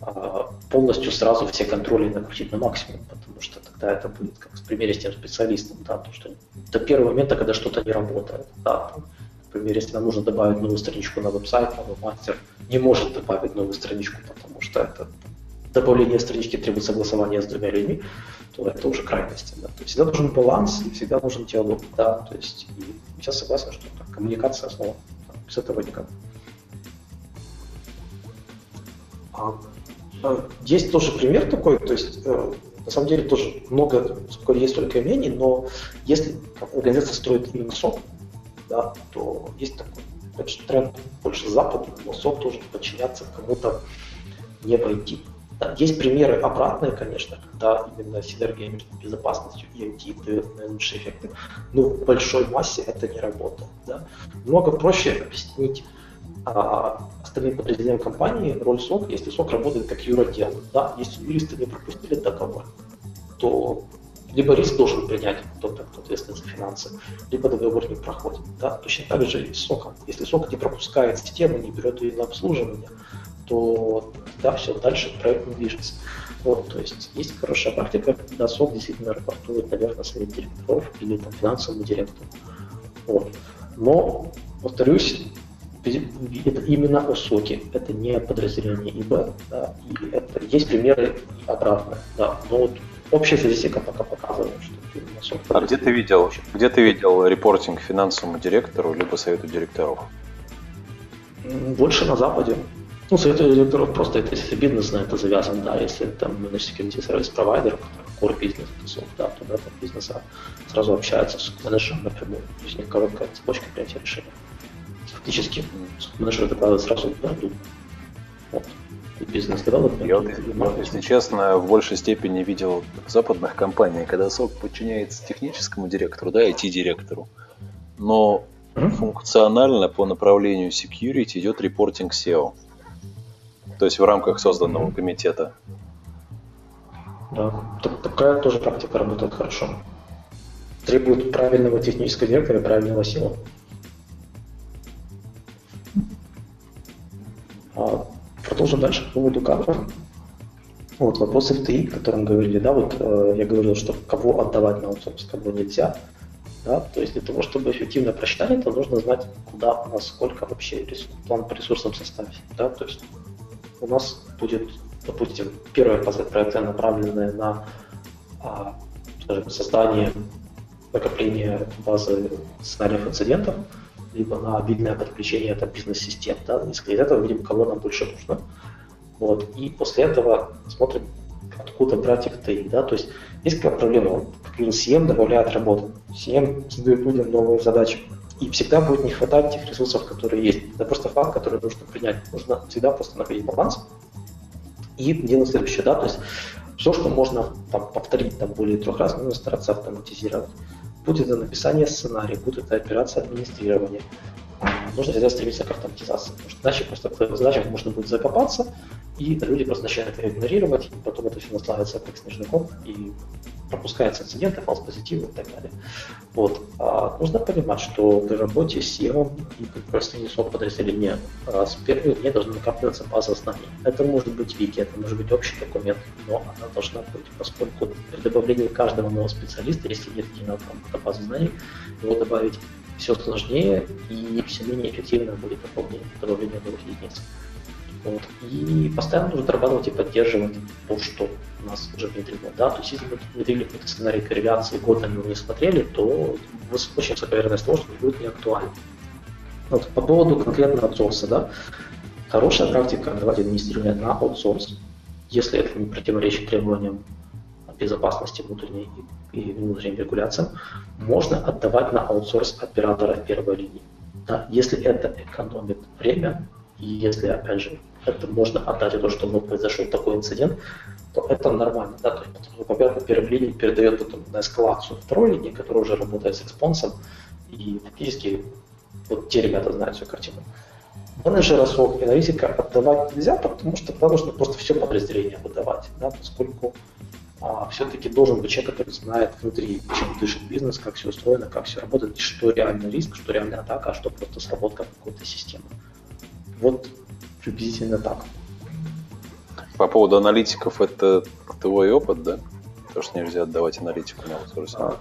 Speaker 2: а, полностью сразу все контроли накрутить на максимум, потому что тогда это будет как в примере с тем специалистом, да, то, что до первого момента, когда что-то не работает, да, там, например, если нам нужно добавить новую страничку на веб-сайт, а мастер не может добавить новую страничку, потому что это добавление странички требует согласования с двумя людьми, то это уже крайности. Да. То есть всегда нужен баланс и всегда нужен диалог. Да. То есть и сейчас согласен, что так, коммуникация основа. Без этого никак. А, а, есть тоже пример такой, то есть э, на самом деле тоже много, сколько есть только мнений, но если организация строит именно сок, да, то есть такой тренд больше запада, но сок должен подчиняться кому-то не войти. Да, есть примеры обратные, конечно, когда именно синергия между безопасностью и IT дает наилучшие эффекты, но в большой массе это не работает. Да. Много проще объяснить а, остальным подразделениям компании роль СОК, если СОК работает как юродел. Да, если юристы не пропустили договор, то либо риск должен принять кто-то, кто ответственен за финансы, либо договор не проходит. Да? Точно так же и с соком. Если сок не пропускает систему, не берет ее на обслуживание, то да, все, дальше проект не движется. Вот, то есть есть хорошая практика, когда СОК действительно рапортует, наверное, совет директоров или там, финансовому директору. Вот. Но, повторюсь, это именно о соке, это не подразделение ИБ, да, и это есть примеры обратно, да, но вот общая статистика пока показывает, что именно
Speaker 1: сок. А где ты видел, где ты видел репортинг финансовому директору либо совету директоров?
Speaker 2: Больше на Западе. Ну, совет директоров просто, это, если бизнес на это завязан, да, если там managed security сервис провайдер, core бизнес, да, то да, там бизнеса сразу общается с менеджером напрямую. То есть у них короткая цепочка принятия решения. Фактически менеджер докладывает сразу в борду. Вот.
Speaker 1: Бизнес девелопмент. Я, вот, если честно, в большей степени видел западных компаний, когда сок подчиняется техническому директору, да, IT-директору, но mm-hmm. функционально по направлению security идет репортинг SEO то есть в рамках созданного комитета.
Speaker 2: Да, такая тоже практика работает хорошо. Требует правильного технического директора и правильного сила. А, продолжим дальше по поводу кадров. Вот вопросы в ТИ, о котором говорили, да, вот э, я говорил, что кого отдавать на аутсорс, кого нельзя. Да, то есть для того, чтобы эффективно просчитать это, нужно знать, куда у нас сколько вообще ресурс, план по ресурсам составить. Да, то есть у нас будет, допустим, первая фаза проекта направленная на а, скажем, создание, накопление базы сценариев инцидентов, либо на обильное подключение там, бизнес-систем. Да? Исходя из этого видим, кого нам больше нужно. Вот. И после этого смотрим, откуда брать их ТИ. Да? То есть есть какая проблема, как CM добавляет работу. CM задает людям новые задачи. И всегда будет не хватать тех ресурсов, которые есть. Это просто факт, который нужно принять. Нужно всегда просто находить баланс и делать следующее. Да? То есть все, что можно там, повторить там, более трех раз, нужно стараться автоматизировать. Будет это написание сценария, будет это операция администрирования. Нужно всегда стремиться к автоматизации, потому что иначе просто в задачах можно будет закопаться, и люди просто начинают это игнорировать, и потом это все наслаивается как снежный ком, и пропускается инциденты, фалс позитивы и так далее. Вот. А нужно понимать, что при работе с SEO и простыми сок подразделения а, с первых дней должна накапливаться база знаний. Это может быть вики, это может быть общий документ, но она должна быть, поскольку при добавлении каждого нового специалиста, если нет единого базы знаний, его добавить все сложнее и все менее эффективно будет добавление, добавление новых единиц. Вот. И постоянно нужно дорабатывать и поддерживать то, что у нас уже внедрено. Да? То есть если мы внедрили какой-то сценарий корреляции, год на него не смотрели, то очень того, что будет не актуально. Вот. По поводу конкретного аутсорса, да, хорошая практика давать администрирование на аутсорс, если это не противоречит требованиям безопасности внутренней и внутренним регуляциям, можно отдавать на аутсорс оператора первой линии. Да, если это экономит время, И если, опять же, это можно отдать то, что вот произошел такой инцидент, то это нормально. Да? То есть, во-первых, первый линий передает потом на эскалацию второй линии, которая уже работает с экспонсом, и фактически вот те ребята знают всю картину. Менеджера SOC и аналитика отдавать нельзя, потому что тогда нужно просто все подразделение выдавать, да, поскольку все-таки должен быть человек, который знает внутри, чем дышит бизнес, как все устроено, как все работает, что реальный риск, что реальная атака, а что просто сработка какой-то системы. Вот приблизительно так.
Speaker 1: По поводу аналитиков, это твой опыт, да? То, что нельзя отдавать аналитику на аутсорсинг. А,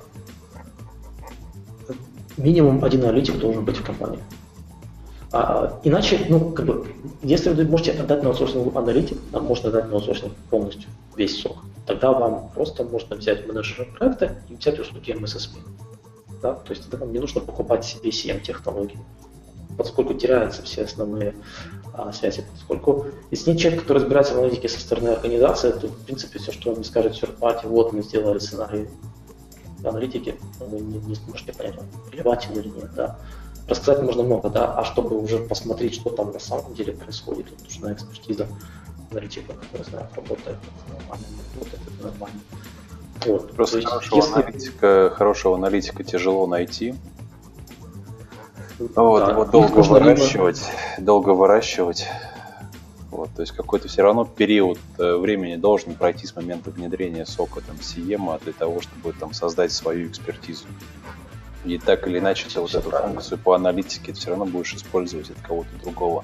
Speaker 2: минимум один аналитик должен быть в компании. А, иначе, ну, как бы, если вы можете отдать на аутсорсинг аналитик, нам можно отдать на аутсорсинг полностью весь SOC. Тогда вам просто можно взять менеджера проекта и взять услуги MSSP. Да? То есть тогда вам не нужно покупать себе SIEM-технологии, поскольку теряются все основные а, связи. Поскольку если нет человека, который разбирается в аналитике со стороны организации, то в принципе все, что он скажет third вот мы сделали сценарий аналитики, вы не, не сможете понять, релевантен или нет. Да. Рассказать можно много, да, а чтобы уже посмотреть, что там на самом деле происходит, тут нужна экспертиза аналитика, который знает, работает, работает, это нормально.
Speaker 1: Вот. Просто есть, хорошего, если... аналитика, хорошего аналитика тяжело найти. Вот, да, его долго выращивать, либо... долго выращивать. Вот, то есть какой-то все равно период э, времени должен пройти с момента внедрения сока там Сиема для того, чтобы там создать свою экспертизу. И так или иначе ты вот эту правильно. функцию по аналитике все равно будешь использовать от кого-то другого.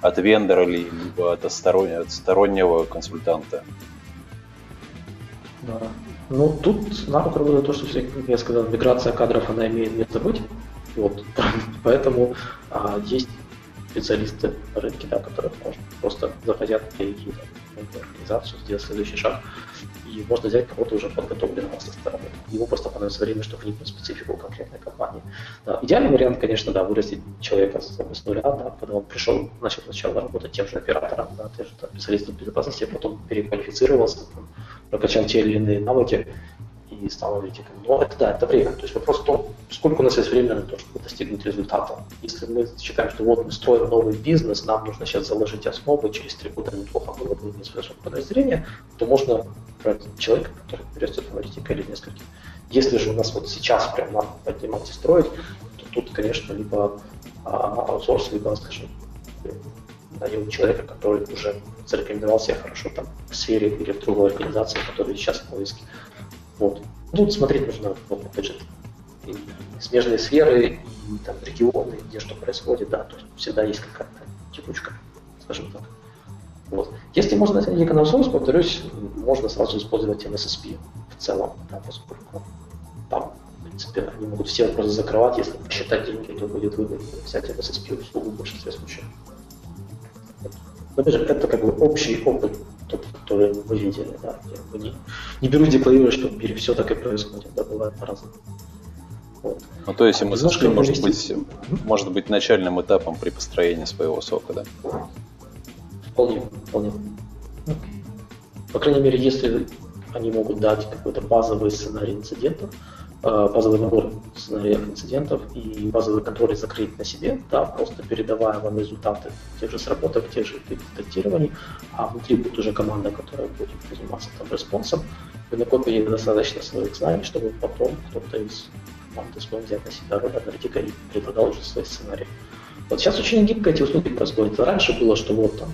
Speaker 1: От вендора ли, либо от, стороннего, от стороннего консультанта.
Speaker 2: Да. Ну, тут на руку то, что, как я сказал, миграция кадров, она имеет место быть. Вот. Поэтому а, есть специалисты на рынке, да, которые может, просто захотят перейти в организацию, сделать следующий шаг, можно взять кого-то уже подготовленного со стороны. Ему просто понадобится время, чтобы вникнуть в специфику конкретной компании. Да, идеальный вариант, конечно, да, вырастить человека с, с нуля, да, когда он пришел, начал сначала работать тем же оператором, да, тем же специалистом безопасности, а потом переквалифицировался, там, прокачал те или иные навыки, и стал аналитиком. Но это да, это время. То есть вопрос в том, сколько у нас есть времени на то, чтобы достигнуть результата. Если мы считаем, что вот мы строим новый бизнес, нам нужно сейчас заложить основы, через три года неплохо было бы свое подразделение, то можно брать человека, который берет аналитика или несколько. Если же у нас вот сейчас прям надо поднимать и строить, то тут, конечно, либо а, аутсорс, либо, скажем, нанял человека, который уже зарекомендовал себя хорошо там в сфере или в другой организации, которая сейчас в поиске. Вот. Тут смотреть нужно, вот, опять же, и смежные сферы, и там регионы, где что происходит, да, то есть всегда есть какая-то текучка, скажем так. Вот. Если можно найти Source, повторюсь, можно сразу использовать MSSP в целом, да, поскольку там, в принципе, они могут все вопросы закрывать, если посчитать деньги, то будет выгоднее взять MSSP услугу в большинстве случаев. Вот. Но опять же, это как бы общий опыт тот, который вы видели. Да. Я бы не, не беру декларировать, что в мире все так и происходит, да, бывает по-разному.
Speaker 1: Вот. Ну, то есть MSSP может быть, может быть начальным этапом при построении своего сока, да?
Speaker 2: Вполне, вполне. По крайней мере, если они могут дать какой-то базовый сценарий инцидента, базовый набор сценариев инцидентов и базовый контроль закрыть на себе, да, просто передавая вам результаты тех же сработок, тех же тестирований, а внутри будет уже команда, которая будет заниматься там респонсом. Вы накопили достаточно своих знаний, чтобы потом кто-то из команды смог взять на себя роль аналитика и предлагал уже свои сценарии. Вот сейчас очень гибко эти услуги происходят. Раньше было, что вот там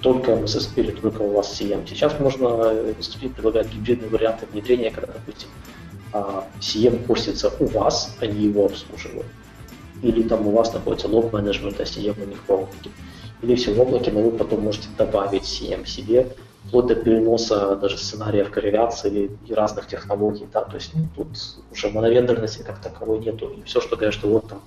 Speaker 2: только MSSP или только у вас CM. Сейчас можно MSSP предлагать гибридные варианты внедрения, когда, допустим, CM хостится у вас, они его обслуживают. Или там у вас находится лог менеджмент, а CM у них в облаке. Или все в облаке, но вы потом можете добавить CM себе, вплоть до переноса даже сценариев корреляции и разных технологий. Да, то есть ну, тут уже моновендорности как таковой нету. И все, что говорят, что вот там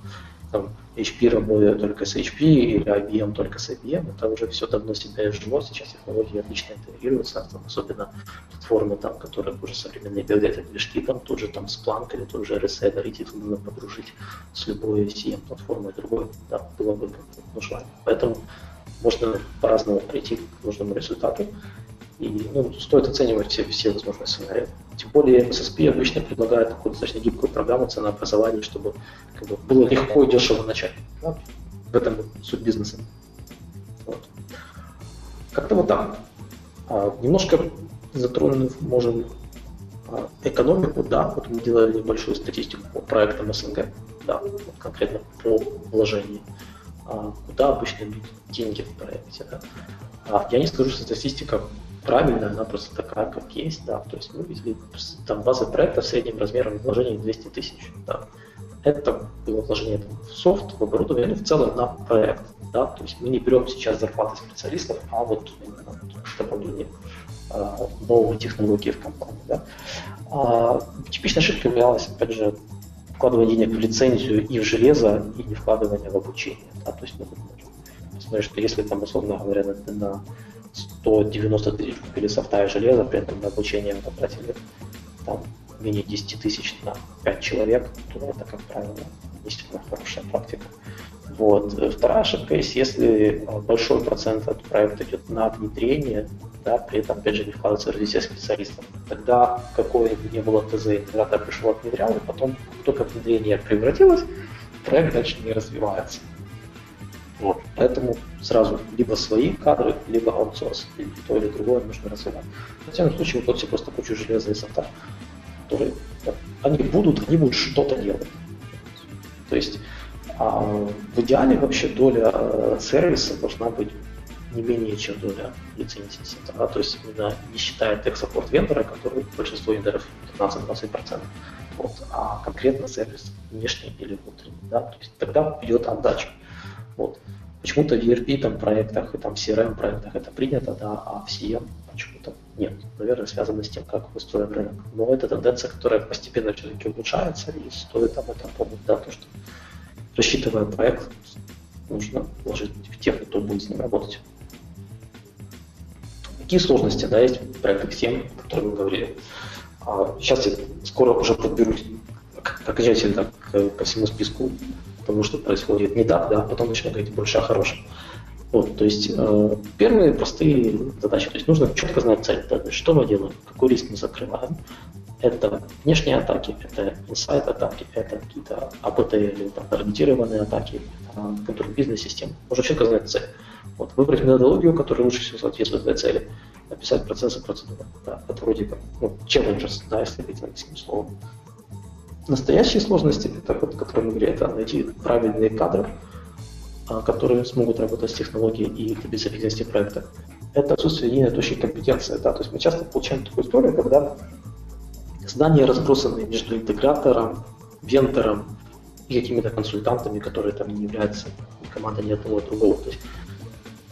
Speaker 2: там, HP работает только с HP или IBM только с IBM, это уже все давно себя изжило, сейчас технологии отлично интегрируются, там, особенно платформы, там, которые уже современные биодата движки, там тут же там Splunk или тот же RSA Analytics нужно подружить с любой CM платформой другой, да, было бы нужно. Поэтому можно по-разному прийти к нужному результату. И ну, стоит оценивать все, все возможные сценарии. Тем более MSSP обычно предлагает такую достаточно гибкую программу ценообразования, чтобы как бы, было легко и дешево начать. Да? В этом суть бизнеса. Как-то вот так. А, немножко затронув, можем а, экономику, да, вот мы делали небольшую статистику по проектам СНГ, да, вот конкретно по вложению, а, куда обычно идут деньги в проекте, да. А, я не скажу, что статистика правильная, она просто такая, как есть, да, то есть мы видели там базы проекта в среднем размером вложений 200 тысяч, да. Это было вложение там, в софт, в оборудование, ну, в целом на проект, да, то есть мы не берем сейчас зарплаты специалистов, а вот именно добавление а, новые технологии в компании. Да? А, типичная ошибка являлась, опять же, вкладывание денег в лицензию и в железо, и не вкладывание в обучение. Да? То есть, ну, смотришь, что если там, условно говоря, на, на 190 тысяч купили софта и железо, при этом на обучение потратили там менее 10 тысяч на 5 человек, то это, как правило, действительно хорошая практика. Вот. Вторая ошибка есть, если э, большой процент от проекта идет на внедрение, да, при этом, опять же, не вкладывается в развитие специалистов. Тогда какое бы ни было ТЗ, интегратор пришел, внедрял, и потом только внедрение превратилось, проект дальше не развивается. Вот. Поэтому сразу либо свои кадры, либо аутсорс, или то или другое нужно развивать. В этом случае вот все просто кучу железа и софта, которые они будут, они будут что-то делать. То есть а в идеале вообще доля э, сервиса должна быть не менее, чем доля лицензии да, то есть именно не считая тех-саппорт вендора, который большинство вендоров 15-20%, вот, а конкретно сервис внешний или внутренний, да, то есть тогда идет отдача. Вот. Почему-то в ERP там, проектах и там CRM проектах это принято, да, а в CM почему-то нет. Наверное, связано с тем, как устроен рынок. Но это тенденция, которая постепенно все-таки улучшается, и стоит об этом помнить, да, то, что рассчитывая проект, нужно вложить в тех, кто будет с ним работать. Какие сложности да, есть в проектах 7, о которых мы говорили? А, сейчас я скоро уже подберусь окончательно к, ко всему списку того, что происходит не так, да, потом начну говорить больше о хорошем. Вот, то есть э, первые простые задачи. То есть нужно четко знать цель. Да, что мы делаем, какой риск мы закрываем, это внешние атаки, это инсайт атаки, это какие-то АПТ или там, таргетированные атаки, контроль бизнес-систем. Нужно четко знать цель. Вот, выбрать методологию, которая лучше всего соответствует этой цели, написать процессы процедуры. Да, это вроде как ну, challenges, да, если быть английским словом. Настоящие сложности, это, вот, которые мы говорили, это найти правильные кадры, а, которые смогут работать с технологией и добиться эффективности проекта. Это отсутствие единой точки компетенции. Да? То есть мы часто получаем такую историю, когда Знания разбросаны между интегратором, вентором и какими-то консультантами, которые там не являются командой ни одного другого. То есть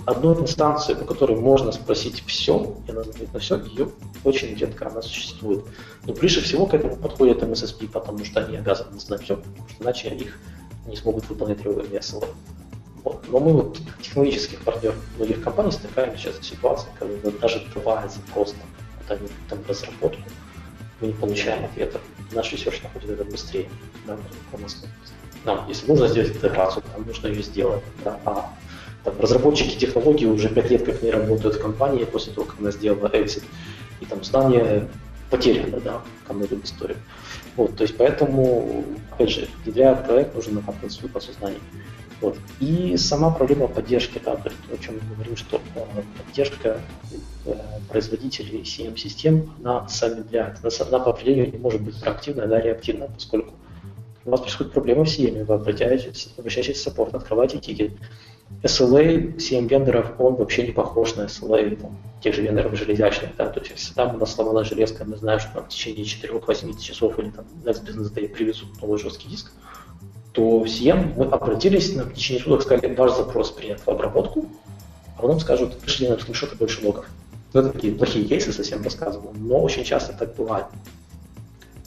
Speaker 2: одной инстанции, у которой можно спросить все, и она знает на все, ее очень редко она существует. Но ближе всего к этому подходят MSSP, потому что они обязаны знать все, потому что иначе их не смогут выполнять требования SLA. Вот. Но мы вот технологических партнеров многих компаний стыкаемся сейчас с ситуацией, когда даже давая запрос там, куда-нибудь там разработку, мы не получаем ответа. Наш research находит это быстрее. Да, нам, если нужно сделать интеграцию, нам нужно ее сделать. Да, а там, разработчики технологий уже пять лет как не работают в компании после того, как она сделала exit. И там знание потеряно, да, там эту историю. Вот, то есть поэтому, опять же, внедряя проект, нужно накапливать свое подсознание. Вот. И сама проблема поддержки, да, то есть, о чем мы говорим, что э, поддержка э, производителей SIEM-систем, она замедляет. Она, она по определению не может быть проактивной, она реактивна, поскольку у вас происходит проблема в SIEM, вы обращаетесь, обращаетесь в support, открываете ticket. SLA SIEM вендоров, он вообще не похож на SLA там, тех же вендоров железячных. Да? То есть, если там у нас сломана железка, мы знаем, что там, в течение 4-8 часов или там Next Business Day привезут новый жесткий диск, то в CM мы обратились, на течение суток сказали, ваш запрос принят в обработку, а потом скажут, пришли на скриншоты больше логов. Ну, это такие плохие кейсы совсем рассказывал, но очень часто так бывает.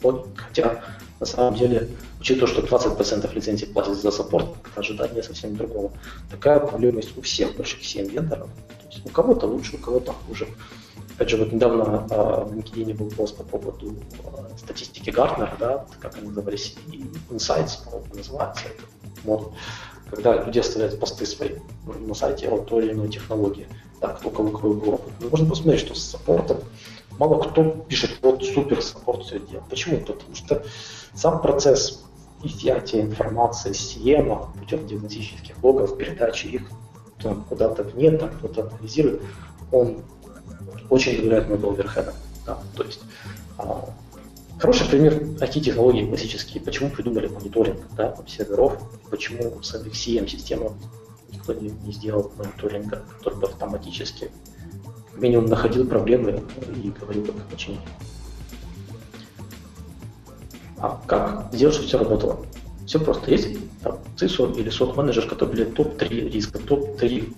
Speaker 2: Вот, хотя, на самом деле, учитывая, что 20% лицензий платят за саппорт, это ожидание совсем другого. Такая проблема есть у всех больших CM вендоров. То у кого-то лучше, у кого-то хуже. Опять же, вот недавно э, в LinkedIn был пост по поводу э, статистики Гартнера, да, как они назывались, Insights, по-моему, называется этот мод, когда люди оставляют посты свои на сайте о той или иной технологии, так, кто кого какой был опыт. Ну, можно посмотреть, что с саппортом мало кто пишет, вот супер саппорт все делает. Почему? Потому что сам процесс изъятия информации с CM путем диагностических логов, передачи их куда-то вне, там кто-то анализирует, он очень доверяет моему оверхеда. Да, то есть а, хороший пример IT-технологий классические. Почему придумали мониторинг да, серверов, почему с MVCM-системой никто не, не сделал мониторинга, который бы автоматически минимум находил проблемы и говорил, как их починить. А как сделать, чтобы все работало? Все просто. Есть там CISO или SOC менеджер, который говорит топ-3 риска, топ-3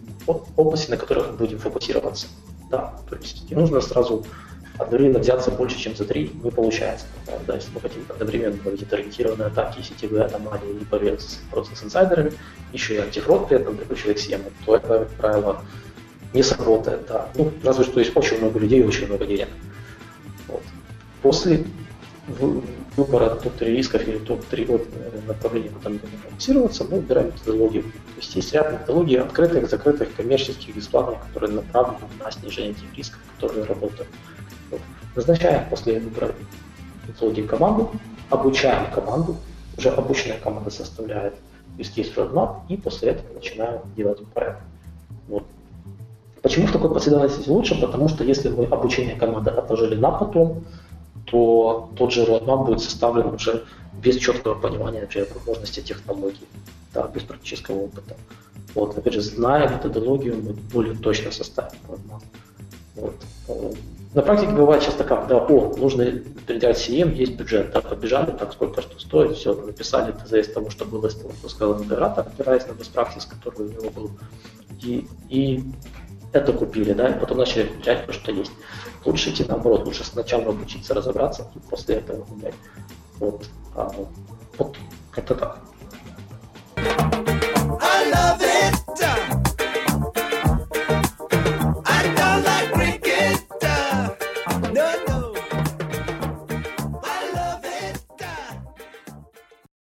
Speaker 2: области, на которых мы будем фокусироваться. Да, то есть не нужно сразу одновременно взяться больше, чем за три, не получается. Да, если мы хотим одновременно проводить таргетированные атаки, сетевые аномалии и просто с инсайдерами, еще и антифрод при этом прикручивая к то это, как правило, не сработает. Да. Ну, разве что есть очень много людей и очень много денег. Вот. После выбора топ-3 рисков или топ-3 э, направлений, куда мы будем фокусироваться, мы выбираем методологию. То есть есть ряд методологий открытых, закрытых, коммерческих, бесплатных, которые направлены на снижение этих рисков, которые работают. Вот. Назначаем после выбора методологии команду, обучаем команду, уже обученная команда составляет case roadmap, и после этого начинаем делать проект. Вот. Почему в такой последовательности лучше? Потому что если мы обучение команды отложили на потом, то тот же roadmap будет составлен уже без четкого понимания например, возможности технологий, да, без практического опыта. Вот, опять же, зная методологию, мы более точно составим roadmap. Вот. На практике бывает часто как, да, о, нужно передать CM, есть бюджет, да, побежали, так сколько что стоит, все, написали ТЗ из того, что было, из того, что сказал интегратор, опираясь на practice, который у него был, и, и это купили, да, и потом начали включать то, что есть. Лучше идти наоборот, лучше сначала обучиться разобраться, и после этого менять. Вот, а, вот как-то так. I love it.